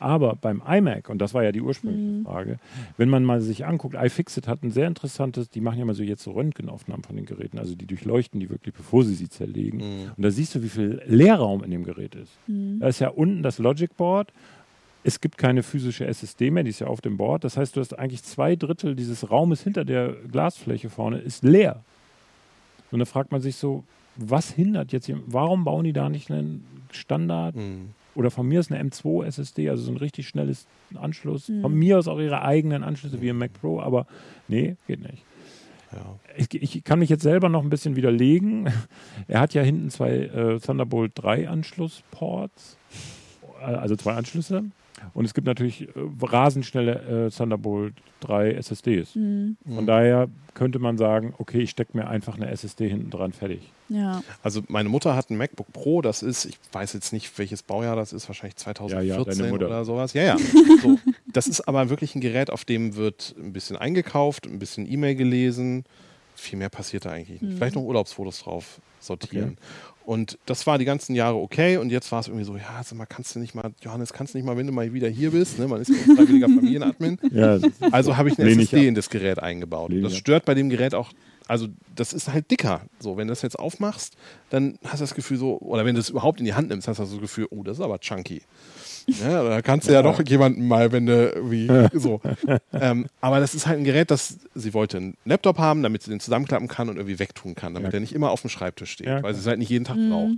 Aber beim iMac, und das war ja die ursprüngliche Frage, wenn man mal sich anguckt, iFixit hat ein sehr interessantes, die machen ja mal so jetzt so Röntgenaufnahmen von den Geräten, also die durchleuchten die wirklich, bevor sie sie zerlegen. Und da siehst du, wie viel Leerraum in dem Gerät ist. Da ist ja unten das Logic Board. Es gibt keine physische SSD mehr, die ist ja auf dem Board. Das heißt, du hast eigentlich zwei Drittel dieses Raumes hinter der Glasfläche vorne ist leer. Und da fragt man sich so, was hindert jetzt hier, warum bauen die da nicht einen Standard Mhm. Oder von mir ist eine M2 SSD, also so ein richtig schnelles Anschluss. Von mir aus auch ihre eigenen Anschlüsse wie im Mac Pro, aber nee, geht nicht. Ja. Ich, ich kann mich jetzt selber noch ein bisschen widerlegen. *laughs* Er hat ja hinten zwei äh, Thunderbolt 3 Anschlussports, äh, also zwei Anschlüsse. Und es gibt natürlich äh, rasend schnelle äh, Thunderbolt 3 SSDs. Mhm. Von daher könnte man sagen, okay, ich stecke mir einfach eine SSD hinten dran, fertig. Ja. Also meine Mutter hat ein MacBook Pro, das ist, ich weiß jetzt nicht, welches Baujahr das ist, wahrscheinlich 2014 deine Mutter. oder sowas. Ja, ja. *laughs* So. Das ist aber wirklich ein Gerät, auf dem wird ein bisschen eingekauft, ein bisschen E-Mail gelesen. Viel mehr passiert da eigentlich nicht. Vielleicht noch Urlaubsfotos drauf sortieren. Und das war die ganzen Jahre okay. Und jetzt war es irgendwie so, ja, sag mal, kannst du nicht mal, Johannes, kannst du nicht mal, wenn du mal wieder hier bist, ne? man ist ja ein freiwilliger *laughs* Familienadmin. Ja, Also habe ich eine SSD ab. in das Gerät eingebaut. Das stört bei dem Gerät auch, also das ist halt dicker. So, wenn du das jetzt aufmachst, dann hast du das Gefühl so, oder wenn du es überhaupt in die Hand nimmst, hast du das Gefühl, oh, das ist aber chunky. Ja, da kannst du ja, doch jemanden mal, wenn du irgendwie so. ähm, aber das ist halt ein Gerät, das sie wollte einen Laptop haben, damit sie den zusammenklappen kann und irgendwie wegtun kann, damit Ja. er nicht immer auf dem Schreibtisch steht, Ja, weil sie es halt nicht jeden Tag braucht.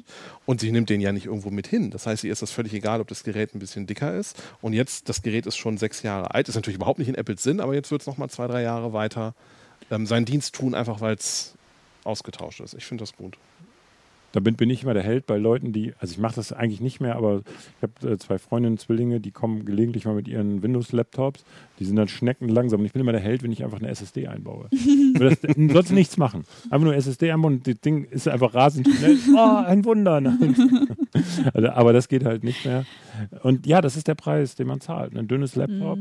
Und sie nimmt den ja nicht irgendwo mit hin. Das heißt, ihr ist das völlig egal, ob das Gerät ein bisschen dicker ist. Und jetzt, das Gerät ist schon sechs Jahre alt, ist natürlich überhaupt nicht in Apples Sinn, aber jetzt wird es nochmal zwei, drei Jahre weiter ähm, seinen Dienst tun, einfach weil es ausgetauscht ist. Ich finde das gut. Da bin, bin ich immer der Held bei Leuten, die, also ich mache das eigentlich nicht mehr, aber ich habe äh, zwei Freundinnen, Zwillinge, die kommen gelegentlich mal mit ihren Windows-Laptops, die sind dann schnecken langsam und ich bin immer der Held, wenn ich einfach eine SSD einbaue. *laughs* Das, du sollst nichts machen. Einfach nur SSD einbauen und das Ding ist einfach rasend schnell. *laughs* Oh, ein Wunder. Nein. *laughs* Also, aber das geht halt nicht mehr. Und ja, das ist der Preis, den man zahlt. Ein dünnes Laptop,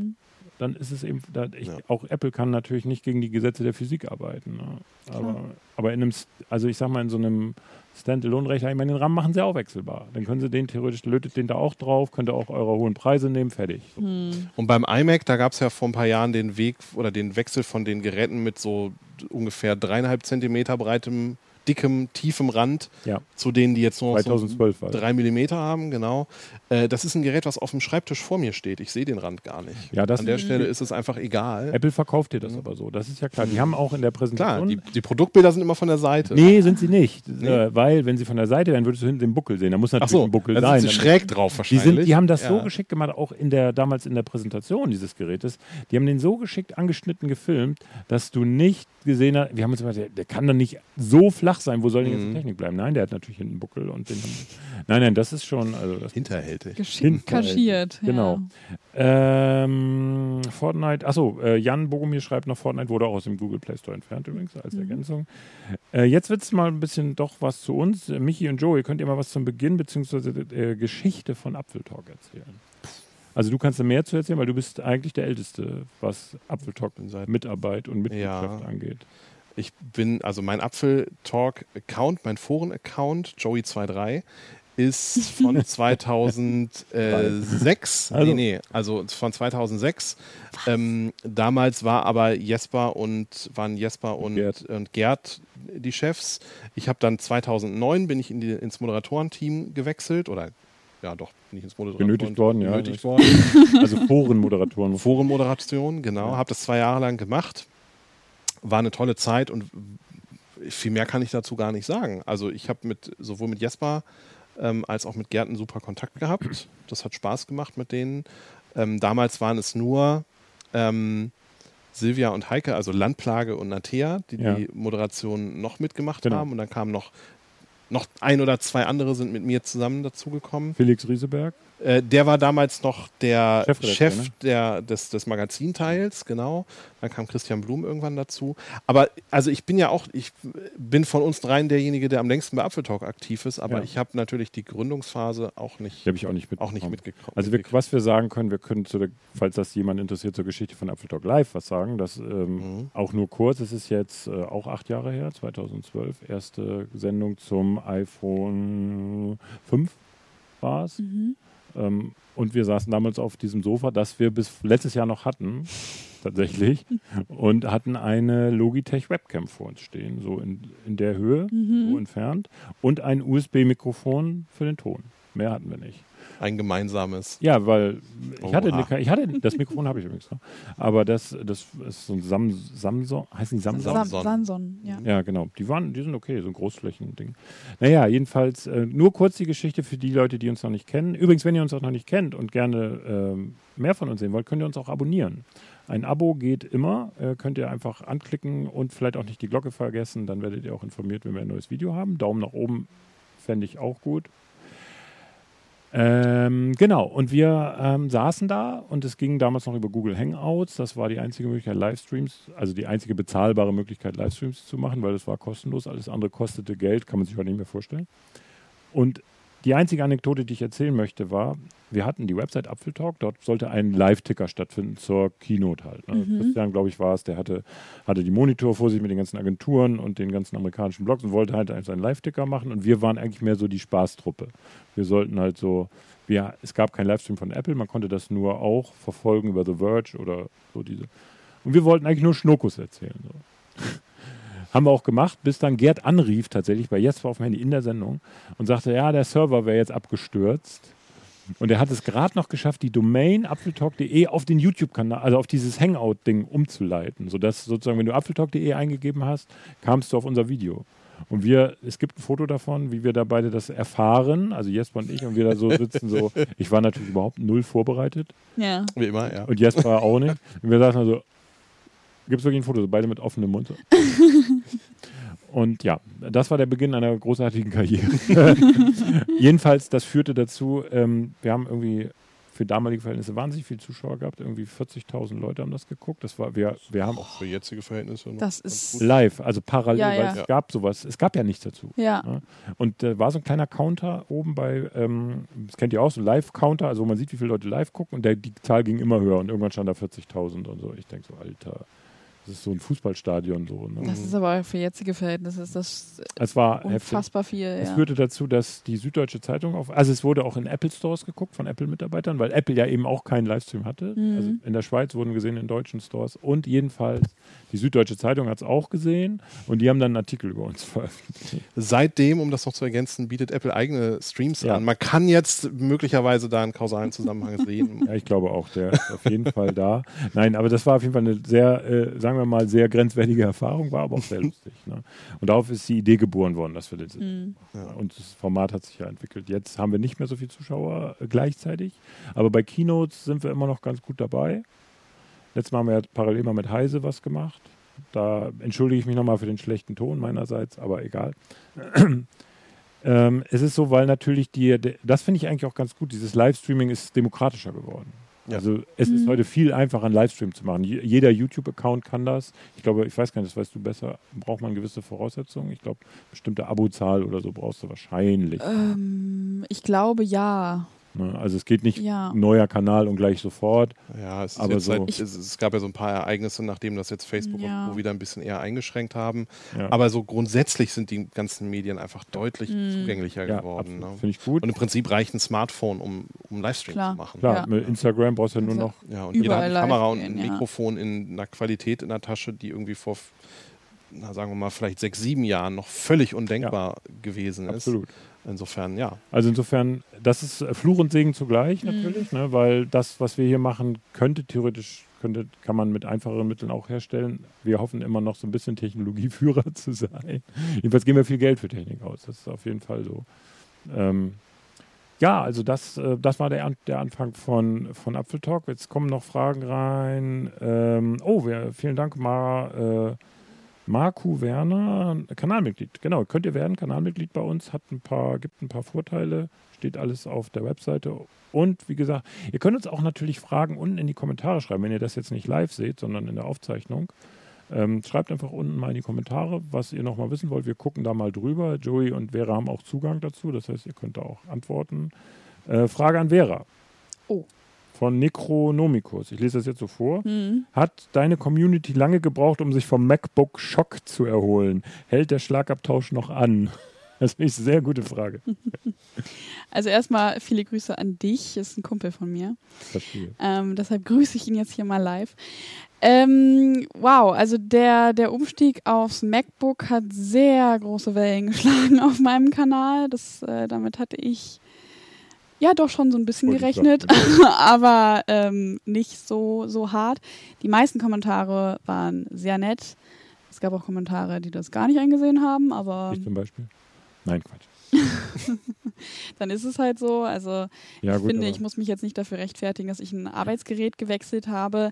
dann ist es eben, da, ich, Ja. auch Apple kann natürlich nicht gegen die Gesetze der Physik arbeiten. Ne? Aber, aber in einem, also ich sag mal, in so einem Standalone-Rechner, ich meine, den RAM machen sie auch wechselbar. Dann können sie den theoretisch, lötet den da auch drauf, könnt ihr auch eure hohen Preise nehmen, fertig. So. Und beim iMac, da gab es ja vor ein paar Jahren den Weg oder den Wechsel von den Geräten mit so ungefähr dreieinhalb Zentimeter breitem, dickem, tiefem Rand Ja, zu denen, die jetzt nur noch so 2012 war das. drei Millimeter haben, genau. Äh, das ist ein Gerät, was auf dem Schreibtisch vor mir steht. Ich sehe den Rand gar nicht. Ja, An der Stelle ist es einfach egal. Apple verkauft dir das aber so, das ist ja klar. Die haben auch in der Mhm. Klar, Präsentation... die, die Produktbilder sind immer von der Seite. Nee, sind sie nicht. Äh, weil, wenn sie von der Seite wären, würdest du hinten den Buckel sehen. Da muss natürlich so, ein Buckel dann sein. sind sie Dann- schräg drauf Die, wahrscheinlich. sind, die haben das so Ja. geschickt gemacht, auch in der, damals in der Präsentation dieses Gerätes. Die haben den so geschickt angeschnitten gefilmt, dass du nicht gesehen hast, wir haben uns immer gesagt, der, der kann doch nicht so flach sein, wo soll denn jetzt Mhm. die Technik bleiben? Nein, der hat natürlich hinten einen Buckel und den Nein, nein, das ist schon, also das Hinterhältig. Geschickt Hinterhalt. kaschiert. Genau. Ähm, Fortnite, achso, äh, Jan Bogomir schreibt noch, Fortnite wurde auch aus dem Google Play Store entfernt übrigens als Ergänzung. Äh, jetzt wird es mal ein bisschen doch was zu uns. Michi und Joey, könnt ihr mal was zum Beginn bzw. Äh, Geschichte von Apfeltalk erzählen? Also du kannst da mehr zu erzählen, weil du bist eigentlich der Älteste, was Apfeltalk Mitarbeit und Mitgliedschaft Ja. angeht. Ich bin, also mein Apfel-Talk-Account, mein Foren-Account, Joey23, ist von *laughs* 2006. Also- Nee, nee, also von 2006. Ähm, damals war aber Jesper und waren Jesper und Gerd. und Gerd die Chefs. Ich habe dann 2009 bin ich in die, ins Moderatorenteam gewechselt oder ja doch nicht ins Moderatorenteam Genötigt worden, ja. genötigt *laughs* worden. Also Forenmoderatoren. Forenmoderation, genau. Ja. Habe das zwei Jahre lang gemacht. War eine tolle Zeit und viel mehr kann ich dazu gar nicht sagen. Also ich habe mit sowohl mit Jesper ähm, als auch mit Gerd super Kontakt gehabt. Das hat Spaß gemacht mit denen. Ähm, damals waren es nur ähm, Silvia und Heike, also Landplage und Natea, die Ja. die Moderation noch mitgemacht Genau. haben. Und dann kamen noch, noch ein oder zwei andere sind mit mir zusammen dazugekommen. Felix Rieseberg. Äh, der war damals noch der Chef ne? der, des, des Magazinteils, genau. Dann kam Christian Blum irgendwann dazu. Aber also ich bin ja auch, ich bin von uns dreien derjenige, der am längsten bei Apfeltalk aktiv ist, aber Ja. ich habe natürlich die Gründungsphase auch nicht, ich auch nicht auch nicht mitgekommen. Also wir, was wir sagen können, wir können, zu der, falls das jemand interessiert, zur Geschichte von Apfeltalk Live was sagen. Das ähm, Mhm. auch nur kurz. Es ist jetzt äh, auch acht Jahre her, 2012. Erste Sendung zum iPhone 5 war es. Mhm. Ähm, und wir saßen damals auf diesem Sofa, das wir bis letztes Jahr noch hatten, tatsächlich, *laughs* und hatten eine Logitech Webcam vor uns stehen, so in, in der Höhe, so entfernt, und ein USB-Mikrofon für den Ton. Mehr hatten wir nicht. Ein gemeinsames. Ja, weil ich hatte, Oha. eine, ich hatte das Mikrofon habe ich übrigens noch, aber das, das ist so ein Sam, Samsung, heißt nicht Samsung? Sam Samson. Samson, ja. Ja, genau. Die waren, die sind okay, so ein Großflächending. Naja, jedenfalls äh, nur kurz die Geschichte für die Leute, die uns noch nicht kennen. Übrigens, wenn ihr uns auch noch nicht kennt und gerne ähm, mehr von uns sehen wollt, könnt ihr uns auch abonnieren. Ein Abo geht immer, äh, könnt ihr einfach anklicken und vielleicht auch nicht die Glocke vergessen, dann werdet ihr auch informiert, wenn wir ein neues Video haben. Daumen nach oben fände ich auch gut. Ähm, genau, und wir ähm, saßen da und es ging damals noch über Google Hangouts. Das war die einzige Möglichkeit, Livestreams, also die einzige bezahlbare Möglichkeit, Livestreams zu machen, weil das war kostenlos. Alles andere kostete Geld, kann man sich heute nicht mehr vorstellen. Und die einzige Anekdote, die ich erzählen möchte, war, wir hatten die Website Apfeltalk, dort sollte ein Live-Ticker stattfinden zur Keynote halt. Ne? Christian, glaube ich, war es, der hatte, hatte die Monitor vor sich mit den ganzen Agenturen und den ganzen amerikanischen Blogs und wollte halt einen Live-Ticker machen und wir waren eigentlich mehr so die Spaßtruppe. Wir sollten halt so, wir, es gab keinen Livestream von Apple, man konnte das nur auch verfolgen über The Verge oder so diese. Und wir wollten eigentlich nur Schnuckus erzählen. So. Haben wir auch gemacht, bis dann Gerd anrief tatsächlich bei Yes war auf dem Handy in der Sendung und sagte, ja, der Server wäre jetzt abgestürzt. Und er hat es gerade noch geschafft, die Domain apfeltalk.de auf den YouTube-Kanal, also auf dieses Hangout-Ding umzuleiten, sodass sozusagen, wenn du apfeltalk.de eingegeben hast, kamst du auf unser Video. Und wir, es gibt ein Foto davon, wie wir da beide das erfahren, also Jesper und ich, und wir da so sitzen, so, ich war natürlich überhaupt null vorbereitet Ja. Wie immer, ja. und Jesper auch nicht. Und wir saßen da so, gibt es wirklich ein Foto, so beide mit offenem Mund. So. *laughs* Und ja, das war der Beginn einer großartigen Karriere. *laughs* Jedenfalls, das führte dazu, ähm, wir haben irgendwie für damalige Verhältnisse wahnsinnig viele Zuschauer gehabt. Irgendwie 40.000 Leute haben das geguckt. Das war, wir, wir haben Auch für jetzige Verhältnisse. noch Das ist- live, also parallel, Ja, weil ja. es Ja. gab sowas. Es gab ja nichts dazu. Ja. Ja. Und äh, war so ein kleiner Counter oben bei, ähm, das kennt ihr auch, so ein Live-Counter, also wo man sieht, wie viele Leute live gucken und der, die Zahl ging immer höher und irgendwann stand da 40.000 und so. Ich denke so, Alter, das ist so ein Fußballstadion so. Ne? Das ist aber für jetzige Verhältnisse ist das Es war heftig. unfassbar viel. Es Ja. führte dazu, dass die Süddeutsche Zeitung auf, also es wurde auch in Apple Stores geguckt von Apple-Mitarbeitern, weil Apple ja eben auch keinen Livestream hatte. Mhm. Also in der Schweiz wurden gesehen in deutschen Stores und jedenfalls die Süddeutsche Zeitung hat es auch gesehen und die haben dann einen Artikel über uns *laughs* veröffentlicht. Seitdem, um das noch zu ergänzen, bietet Apple eigene Streams Ja. an. Man kann jetzt möglicherweise da einen kausalen Zusammenhang sehen. *laughs* Ja, ich glaube auch, der ist auf jeden Fall da. Nein, aber das war auf jeden Fall eine sehr, äh, sagen wir mal, sehr grenzwertige Erfahrung, war aber auch sehr *laughs* lustig. Ne? Und darauf ist die Idee geboren worden, dass wir das Mhm. Und das Format hat sich ja entwickelt. Jetzt haben wir nicht mehr so viele Zuschauer äh, gleichzeitig, aber bei Keynotes sind wir immer noch ganz gut dabei. Letztes Mal haben wir ja parallel mal mit Heise was gemacht. Da entschuldige ich mich nochmal für den schlechten Ton meinerseits, aber egal. *clears throat* ähm, es ist so, weil natürlich die, das finde ich eigentlich auch ganz gut, dieses Livestreaming ist demokratischer geworden. Ja. Also es ist heute viel einfacher, einen Livestream zu machen. Je- Jeder YouTube-Account kann das. Ich glaube, ich weiß gar nicht, das weißt du besser, braucht man gewisse Voraussetzungen. Ich glaube, bestimmte Abozahl oder so brauchst du wahrscheinlich. Ähm, ich glaube ja. Ne? Also es geht nicht Ja. neuer Kanal und gleich sofort. Ja, es, ist Aber so- seit, es, es gab ja so ein paar Ereignisse, nachdem das jetzt Facebook Ja. und Co. wieder ein bisschen eher eingeschränkt haben. Ja. Aber so grundsätzlich sind die ganzen Medien einfach deutlich zugänglicher ja, geworden. Ne? Finde ich gut. Und im Prinzip reicht ein Smartphone, um, um Livestream Klar. zu machen. Klar, Ja. mit Instagram brauchst du ja nur Also- noch. Ja, und jeder hat eine Kamera und ein ja. Mikrofon in einer Qualität in der Tasche, die irgendwie vor, na, sagen wir mal, vielleicht sechs, sieben Jahren noch völlig undenkbar gewesen ist. Absolut. Insofern, ja. Also insofern, das ist äh, Fluch und Segen zugleich natürlich, ne? weil das, was wir hier machen, könnte theoretisch, könnte, kann man mit einfacheren Mitteln auch herstellen. Wir hoffen immer noch so ein bisschen Technologieführer *laughs* zu sein. Jedenfalls geben wir viel Geld für Technik aus. Das ist auf jeden Fall so. Ähm, ja, also das, äh, das war der, An der Anfang von, von Apfeltalk. Jetzt kommen noch Fragen rein. Ähm, oh, wir, vielen Dank, Mar, äh, Marku Werner, Kanalmitglied. Genau, könnt ihr werden, Kanalmitglied bei uns, hat ein paar, gibt ein paar Vorteile, steht alles auf der Webseite. Und wie gesagt, ihr könnt uns auch natürlich Fragen unten in die Kommentare schreiben, wenn ihr das jetzt nicht live seht, sondern in der Aufzeichnung. Ähm, schreibt einfach unten mal in die Kommentare, was ihr nochmal wissen wollt. Wir gucken da mal drüber. Joey und Vera haben auch Zugang dazu, das heißt, ihr könnt da auch antworten. Äh, Frage an Vera. Oh. Von Necronomicus. Ich lese das jetzt so vor. Mhm. Hat deine Community lange gebraucht, um sich vom MacBook Schock zu erholen? Hält der Schlagabtausch noch an? *laughs* Das ist eine sehr gute Frage. *laughs* Also erstmal viele Grüße an dich, ist ein Kumpel von mir. Verstehe. Ähm, deshalb grüße ich ihn jetzt hier mal live. Ähm, wow, also der, der Umstieg aufs MacBook hat sehr große Wellen *laughs* geschlagen auf meinem Kanal. Das, äh, damit hatte ich ja doch schon so ein bisschen gerechnet, *laughs* aber ähm, nicht so, so hart. Die meisten Kommentare waren sehr nett. Es gab auch Kommentare, die das gar nicht eingesehen haben, aber Ich zum Beispiel? Nein, Quatsch. *laughs* dann ist es halt so. Also Ja, ich gut. finde, ich muss mich jetzt nicht dafür rechtfertigen, dass ich ein Arbeitsgerät gewechselt habe,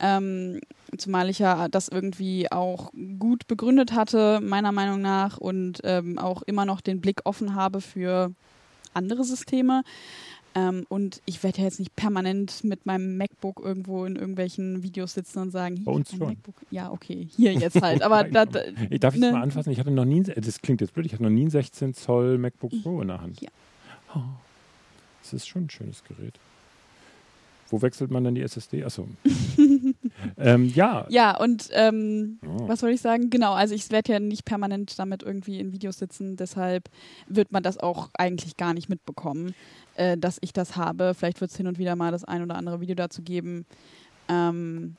ähm, zumal ich ja das irgendwie auch gut begründet hatte, meiner Meinung nach, und ähm, auch immer noch den Blick offen habe für andere Systeme. Ähm, und ich werde ja jetzt nicht permanent mit meinem MacBook irgendwo in irgendwelchen Videos sitzen und sagen, hier, Bei uns mein schon. MacBook. Ja, okay, hier jetzt *laughs* halt. Aber da, da, Ich darf ich ne? mal anfassen? Ich hatte noch nie, ein- das klingt jetzt blöd, ich hatte noch nie ein 16 Zoll MacBook Pro in der Hand. Ja. Oh, das ist schon ein schönes Gerät. Wo wechselt man dann die SSD? Achso. *laughs* ähm, ja. Ja, und ähm, Oh. was soll ich sagen? Genau, also ich werde ja nicht permanent damit irgendwie in Videos sitzen, deshalb wird man das auch eigentlich gar nicht mitbekommen, äh, dass ich das habe. Vielleicht wird es hin und wieder mal das ein oder andere Video dazu geben. Ähm,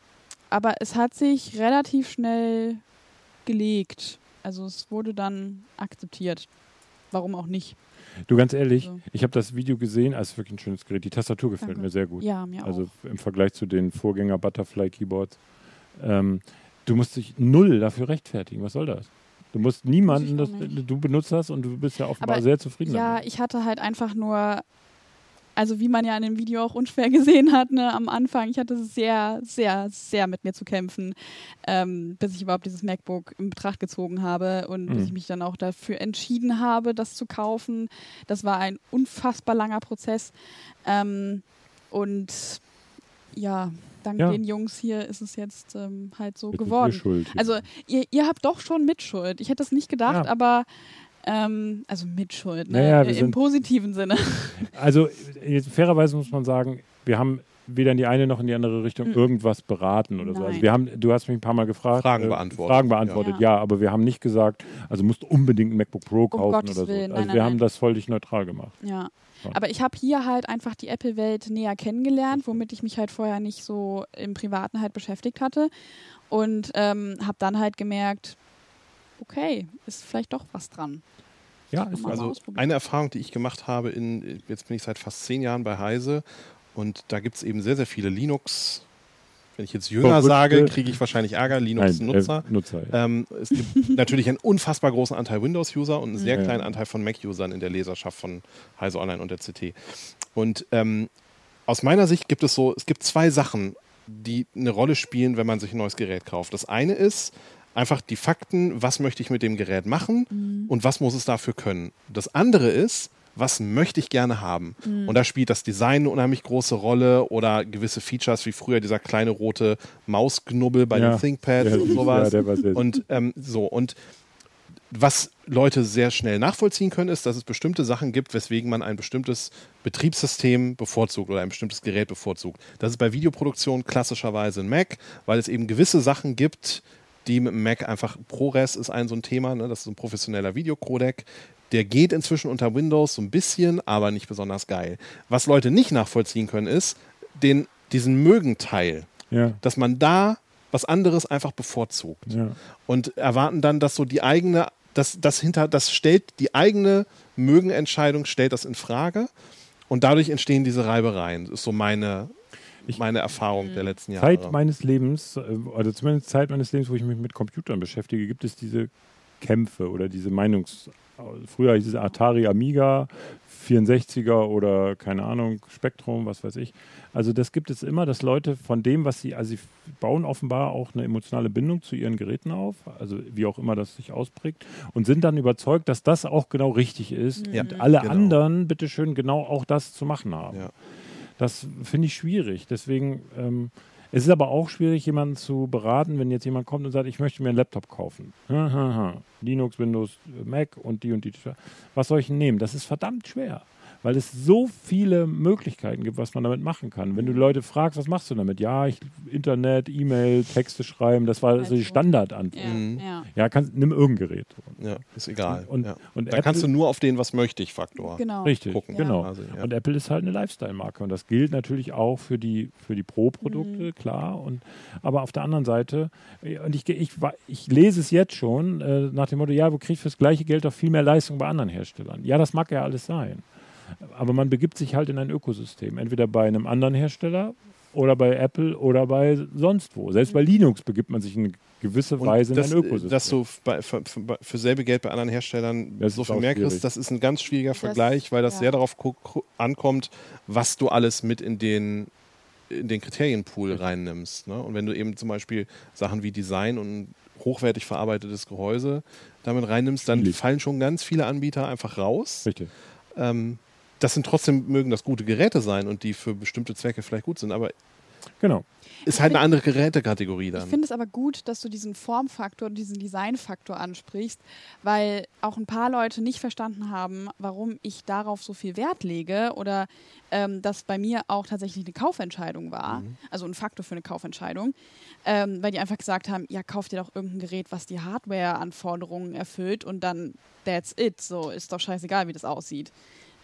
aber es hat sich relativ schnell gelegt. Also es wurde dann akzeptiert. Warum auch nicht? Du, ganz ehrlich, So. ich habe das Video gesehen, es ist wirklich ein schönes Gerät. Die Tastatur gefällt Danke. mir sehr gut. Ja, mir also auch. im Vergleich zu den Vorgänger Butterfly Keyboards. Ähm, du musst dich null dafür rechtfertigen. Was soll das? Du musst niemanden, das, du benutzt das und du bist ja offenbar Aber sehr zufrieden Ja, damit. ich hatte halt einfach nur, also wie man ja in dem Video auch unschwer *laughs* gesehen hat, ne, am Anfang, ich hatte sehr, sehr, sehr mit mir zu kämpfen, ähm, bis ich überhaupt dieses MacBook in Betracht gezogen habe und Mhm. bis ich mich dann auch dafür entschieden habe, das zu kaufen. Das war ein unfassbar langer Prozess. Ähm, und ja, dank Ja. den Jungs hier ist es jetzt ähm, halt so wir geworden. schuld. Also ihr, ihr habt doch schon Mitschuld. Ich hätte das nicht gedacht, Ja. aber ähm, also Mitschuld, ne? Naja, im sind- positiven Sinne. Also jetzt, fairerweise muss man sagen, wir haben weder in die eine noch in die andere Richtung Mhm. irgendwas beraten oder so. Also Nein. wir haben, du hast mich ein paar Mal gefragt. Fragen äh, beantwortet. Fragen beantwortet, ja. aber wir haben nicht gesagt, also musst unbedingt ein MacBook Pro kaufen Gottes oder so. Willen, also nein, wir nein, haben nein. das völlig neutral gemacht. Ja. Ja. Aber ich habe hier halt einfach die Apple-Welt näher kennengelernt, womit ich mich halt vorher nicht so im Privaten halt beschäftigt hatte. Und ähm, habe dann halt gemerkt, okay, ist vielleicht doch was dran. Ja, ist Also eine Erfahrung, die ich gemacht habe, in, jetzt bin ich seit fast zehn Jahren bei Heise und da gibt es eben sehr, sehr viele Linux. Wenn ich jetzt Jünger sage, kriege ich wahrscheinlich Ärger, Linux-Nutzer. Äh, Nutzer ja. Ähm, es gibt *laughs* natürlich einen unfassbar großen Anteil Windows-User und einen sehr Ja. kleinen Anteil von Mac-Usern in der Leserschaft von Heise Online und der CT. Und ähm, aus meiner Sicht gibt es so, es gibt zwei Sachen, die eine Rolle spielen, wenn man sich ein neues Gerät kauft. Das eine ist einfach die Fakten, was möchte ich mit dem Gerät machen und was muss es dafür können. Das andere ist, was möchte ich gerne haben? Und da spielt das Design eine unheimlich große Rolle oder gewisse Features wie früher dieser kleine rote Mausknubbel bei Ja. den ThinkPads Ja, und sowas. Ja, der war sehr Und ähm, so, und was Leute sehr schnell nachvollziehen können, ist, dass es bestimmte Sachen gibt, weswegen man ein bestimmtes Betriebssystem bevorzugt oder ein bestimmtes Gerät bevorzugt. Das ist bei Videoproduktion klassischerweise ein Mac, weil es eben gewisse Sachen gibt, die mit dem Mac einfach ProRes ist ein so ein Thema, ne? das ist ein professioneller Videocodec. Der geht inzwischen unter Windows so ein bisschen, aber nicht besonders geil. Was Leute nicht nachvollziehen können, ist den, diesen Mögenteil, ja, dass man da was anderes einfach bevorzugt ja. und erwarten dann, dass so die eigene, das, das hinter, das stellt die eigene Mögenentscheidung, stellt das in Frage und dadurch entstehen diese Reibereien. Das ist so meine, Ich- meine Erfahrung Mhm. der letzten Jahre. Zeit meines Lebens, äh, also zumindest Zeit meines Lebens, wo ich mich mit Computern beschäftige, gibt es diese Kämpfe oder diese Meinungs... Früher hieß es Atari Amiga, 64er oder keine Ahnung, Spektrum, was weiß ich. Also das gibt es immer, dass Leute von dem, was sie, also sie bauen offenbar auch eine emotionale Bindung zu ihren Geräten auf, also wie auch immer das sich ausprägt, und sind dann überzeugt, dass das auch genau richtig ist Ja, und alle genau. anderen bitteschön genau auch das zu machen haben. Ja. Das finde ich schwierig. Deswegen, ähm, es ist aber auch schwierig, jemanden zu beraten, wenn jetzt jemand kommt und sagt, ich möchte mir einen Laptop kaufen. Linux, Windows, Mac und die und die. Was soll ich nehmen? Das ist verdammt schwer. Weil es so viele Möglichkeiten gibt, was man damit machen kann. Wenn du Leute fragst, was machst du damit? Ja, ich Internet, E-Mail, Texte schreiben, das war so die Also. Standardantwort. Ja, Mhm. ja. Ja, kannst, nimm irgendein Gerät. Ja, ist egal. Und- ja. und da Apple- kannst du nur auf den Was möchte ich Faktor. Genau. Richtig, gucken. genau. Also, ja. Und Apple ist halt eine Lifestyle-Marke und das gilt natürlich auch für die, für die Pro-Produkte, Mhm. klar. Und, aber auf der anderen Seite, äh, und ich, ich, wa- ich lese es jetzt schon äh, nach dem Motto, ja, du kriegst fürs gleiche Geld auch viel mehr Leistung bei anderen Herstellern. Ja, das mag ja alles sein. Aber man begibt sich halt in ein Ökosystem, entweder bei einem anderen Hersteller oder bei Apple oder bei sonst wo. Selbst bei Linux begibt man sich in gewisse Und Weise das, in ein Ökosystem. dass du bei, für, für, für selbe Geld bei anderen Herstellern Das so viel mehr kriegst, das ist ein ganz schwieriger Vergleich, weil das ja. sehr darauf ankommt, was du alles mit in den in den Kriterienpool reinnimmst. Ne? Und wenn du eben zum Beispiel Sachen wie Design und hochwertig verarbeitetes Gehäuse damit reinnimmst, dann Schwierig. fallen schon ganz viele Anbieter einfach raus. Richtig. Ähm, das sind trotzdem, mögen das gute Geräte sein und die für bestimmte Zwecke vielleicht gut sind, aber Genau. ist halt find- eine andere Gerätekategorie Ich dann. finde es aber gut, dass du diesen Formfaktor und diesen Designfaktor ansprichst, weil auch ein paar Leute nicht verstanden haben, warum ich darauf so viel Wert lege oder ähm, das bei mir auch tatsächlich eine Kaufentscheidung war, Mhm. also ein Faktor für eine Kaufentscheidung, ähm, weil die einfach gesagt haben, ja, kauf dir doch irgendein Gerät, was die Hardware-Anforderungen erfüllt und dann that's it, so ist doch scheißegal, wie das aussieht.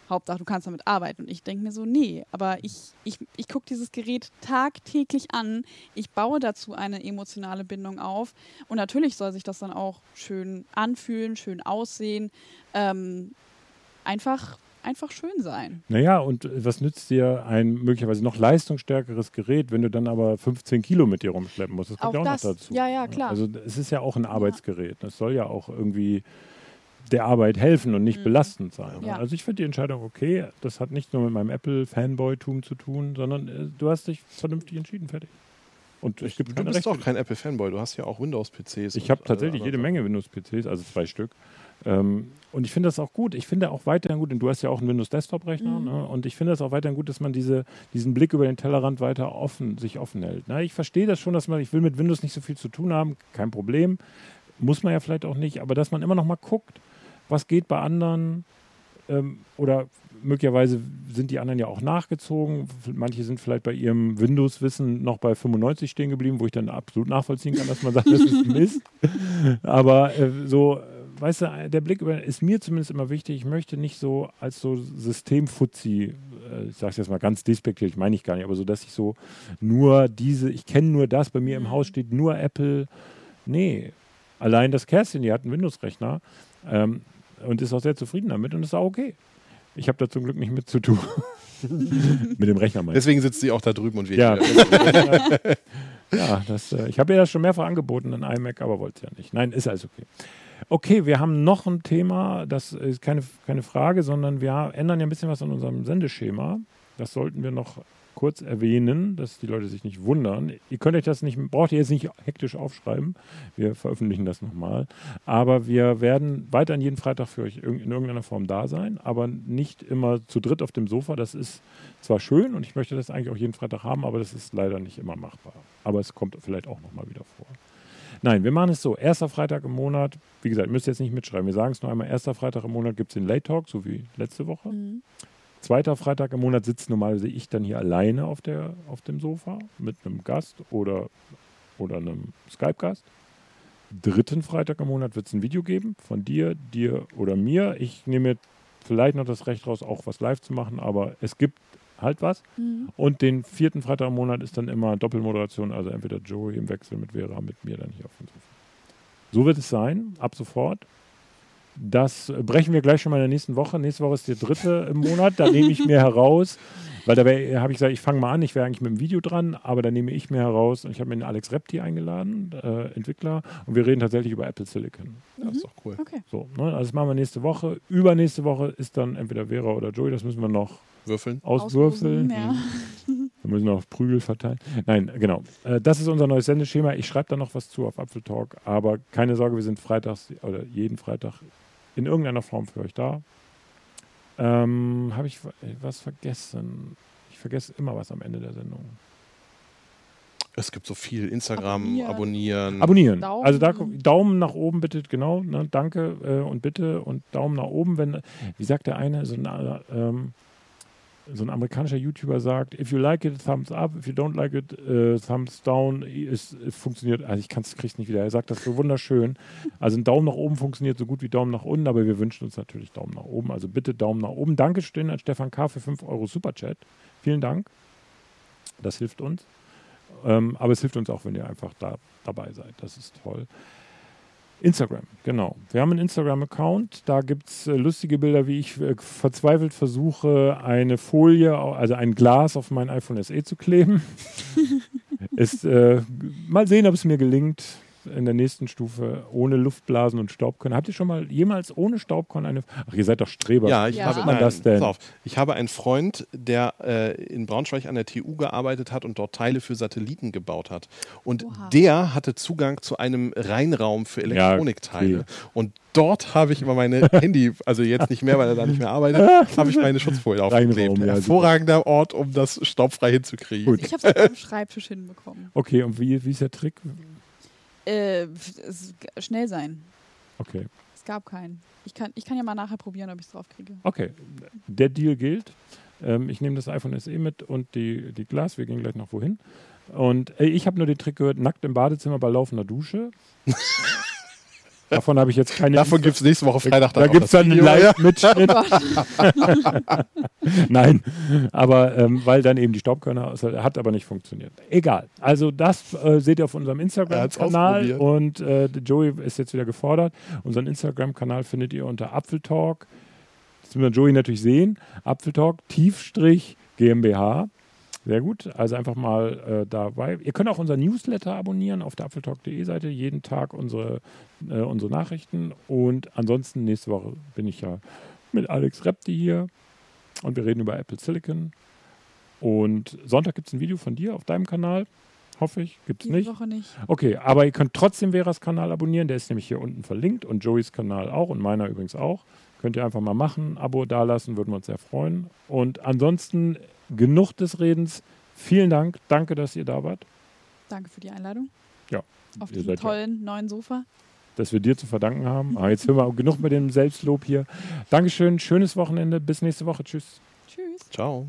Hauptsache, du kannst damit arbeiten. Und ich denke mir so, nee, aber ich, ich, ich gucke dieses Gerät tagtäglich an. Ich baue dazu eine emotionale Bindung auf. Und natürlich soll sich das dann auch schön anfühlen, schön aussehen. Ähm, einfach, einfach schön sein. Naja, und was nützt dir ein möglicherweise noch leistungsstärkeres Gerät, wenn du dann aber 15 Kilo mit dir rumschleppen musst? Das kommt Auch ja auch das. noch dazu. Ja, ja, klar. Also es ist ja auch ein Arbeitsgerät. Das soll ja auch irgendwie der Arbeit helfen und nicht Mhm. belastend sein. Ja. Also ich finde die Entscheidung okay. Das hat nicht nur mit meinem Apple-Fanboy-Tum zu tun, sondern äh, du hast dich vernünftig entschieden, fertig. Und gibt du bist Rechte. doch kein Apple-Fanboy, du hast ja auch Windows-PCs. Ich habe alle tatsächlich jede. Menge Windows-PCs, also zwei Stück. Ähm, und ich finde das auch gut. Ich finde auch weiterhin gut, und du hast ja auch einen Windows-Desktop-Rechner, Mhm. ne? und ich finde das auch weiterhin gut, dass man diese, diesen Blick über den Tellerrand weiter offen, sich offen hält. Na, ich verstehe das schon, dass man, ich will mit Windows nicht so viel zu tun haben, kein Problem. Muss man ja vielleicht auch nicht, aber dass man immer noch mal guckt, was geht bei anderen, ähm, oder möglicherweise sind die anderen ja auch nachgezogen. Manche sind vielleicht bei ihrem Windows-Wissen noch bei 95 stehen geblieben, wo ich dann absolut nachvollziehen kann, dass man sagt, das ist Mist. *laughs* Aber äh, so, weißt du, der Blick über ist mir zumindest immer wichtig. Ich möchte nicht so als so Systemfuzzi, äh, ich sage es jetzt mal ganz despektierlich, meine ich gar nicht, aber so, dass ich so nur diese, ich kenne nur das, bei mir im Mhm. Haus steht nur Apple. Nee, allein das Kerstin, die hat einen Windows-Rechner ähm, und ist auch sehr zufrieden damit und ist auch okay. Ich habe da zum Glück nicht mit zu tun. *laughs* mit dem Rechner meine ich. Deswegen sitzt sie auch da drüben und wir Ja, hier. ja das, äh, ich habe ihr das schon mehrfach angeboten, ein iMac, aber wollte ja nicht. Nein, ist alles okay. Okay, wir haben noch ein Thema, das ist keine, keine Frage, sondern wir ändern ja ein bisschen was an unserem Sendeschema. Das sollten wir noch kurz erwähnen, dass die Leute sich nicht wundern. Ihr könnt euch das nicht, braucht ihr jetzt nicht hektisch aufschreiben. Wir veröffentlichen das nochmal. Aber wir werden weiterhin jeden Freitag für euch in irgendeiner Form da sein, aber nicht immer zu dritt auf dem Sofa. Das ist zwar schön und ich möchte das eigentlich auch jeden Freitag haben, aber das ist leider nicht immer machbar. Aber es kommt vielleicht auch nochmal wieder vor. Nein, wir machen es so. Erster Freitag im Monat, wie gesagt, ihr müsst jetzt nicht mitschreiben. Wir sagen es nur einmal, erster Freitag im Monat gibt es den Late Talk, so wie letzte Woche. Mhm. Zweiter Freitag im Monat sitzt normalerweise ich dann hier alleine auf, der, auf dem Sofa mit einem Gast oder, oder einem Skype-Gast. Dritten Freitag im Monat wird es ein Video geben von dir, dir oder mir. Ich nehme mir vielleicht noch das Recht raus, auch was live zu machen, aber es gibt halt was. Mhm. Und den vierten Freitag im Monat ist dann immer Doppelmoderation, also entweder Joey im Wechsel mit Vera, mit mir dann hier auf dem Sofa. So wird es sein, ab sofort. Das brechen wir gleich schon mal in der nächsten Woche. Nächste Woche ist der dritte im Monat. Da nehme ich mir heraus, weil da habe ich gesagt, ich fange mal an. Ich wäre eigentlich mit dem Video dran, aber da nehme ich mir heraus. Und ich habe mir den Alex Repti eingeladen, äh, Entwickler, und wir reden tatsächlich über Apple Silicon. Das ist doch cool. Okay. So, ne? Also das machen wir nächste Woche. Übernächste Woche ist dann entweder Vera oder Joey. Das müssen wir noch Würfeln. auswürfeln. Ja. *laughs* Wir müssen noch Prügel verteilen. Nein, genau. Äh, Das ist unser neues Sendeschema. Ich schreibe da noch was zu auf Apfel Talk, aber keine Sorge, wir sind freitags oder jeden Freitag in irgendeiner Form für euch da. Ähm, Habe ich was vergessen? Ich vergesse immer was am Ende der Sendung. Es gibt so viel. Instagram, Abonnieren. abonnieren. Abonnieren. Daumen. Also da Daumen nach oben bitte, genau. Ne, danke äh, und bitte und Daumen nach oben, wenn, wie sagt der eine, so eine, ähm, so ein amerikanischer YouTuber sagt, if you like it, thumbs up, if you don't like it, äh, thumbs down, es, es funktioniert, also ich kriege es nicht wieder, er sagt das so wunderschön. Also ein Daumen nach oben funktioniert so gut wie Daumen nach unten, aber wir wünschen uns natürlich Daumen nach oben. Also bitte Daumen nach oben. Dankeschön an Stefan K. für 5 Euro Superchat. Vielen Dank. Das hilft uns. Ähm, aber es hilft uns auch, wenn ihr einfach da dabei seid. Das ist toll. Instagram, genau. Wir haben einen Instagram-Account. Da gibt es äh, lustige Bilder, wie ich äh, verzweifelt versuche, eine Folie, also ein Glas auf mein iPhone SE zu kleben. *laughs* Ist, äh, mal sehen, ob es mir gelingt in der nächsten Stufe ohne Luftblasen und Staubkörner. Habt ihr schon mal jemals ohne Staubkörner eine. Ach, ihr seid doch Streber. Ja, ich Ja. habe man das denn? pass auf. Ich habe einen Freund, der äh, in Braunschweig an der TU gearbeitet hat und dort Teile für Satelliten gebaut hat. Und Oha. der hatte Zugang zu einem Reinraum für Ja, Elektronikteile. okay. Und dort habe ich immer meine *laughs* Handy, also jetzt nicht mehr, weil er da nicht mehr arbeitet, *laughs* habe ich meine Schutzfolie aufgeklebt. Ja, Hervorragender Ort, um das staubfrei hinzukriegen. Gut. Ich habe es am Schreibtisch hinbekommen. Okay, und wie, wie ist der Trick? Äh, schnell sein. Okay. Es gab keinen. Ich kann, ich kann ja mal nachher probieren, ob ich es drauf kriege. Okay, der Deal gilt. Ähm, ich nehme das iPhone SE mit und die, die Glas. Wir gehen gleich noch wohin. Und äh, ich habe nur den Trick gehört, nackt im Badezimmer bei laufender Dusche. *laughs* Davon habe ich jetzt keine. Davon gibt es nächste Woche Freitag da dann auch gibt es dann einen. Live-Mitschnitt. *laughs* Oh. *laughs* Nein, aber ähm, weil dann eben die Staubkörner, aus- hat aber nicht funktioniert. Egal. Also das äh, seht ihr auf unserem Er Instagram-Kanal und äh, Joey ist jetzt wieder gefordert. Unseren Instagram-Kanal findet ihr unter Apfeltalk. Das müssen wir Joey natürlich sehen. Apfeltalk Tiefstrich GmbH. Sehr gut. Also einfach mal äh, dabei. Ihr könnt auch unser Newsletter abonnieren auf der apfeltalk.de Seite. Jeden Tag unsere, äh, unsere Nachrichten. Und ansonsten nächste Woche bin ich ja mit Alex Repti hier und wir reden über Apple Silicon. Und Sonntag gibt es ein Video von dir auf deinem Kanal. Hoffe ich. Gibt es nicht. Woche nicht. Okay, aber ihr könnt trotzdem Veras Kanal abonnieren. Der ist nämlich hier unten verlinkt und Joeys Kanal auch und meiner übrigens auch. Könnt ihr einfach mal machen, Abo dalassen, würden wir uns sehr freuen. Und ansonsten genug des Redens. Vielen Dank. Danke, dass ihr da wart. Danke für die Einladung. Ja, Auf diesem seid ja- tollen neuen Sofa. Dass wir dir zu verdanken haben. Aber jetzt hören wir genug mit dem Selbstlob hier. Dankeschön, schönes Wochenende. Bis nächste Woche. Tschüss. Tschüss. Ciao.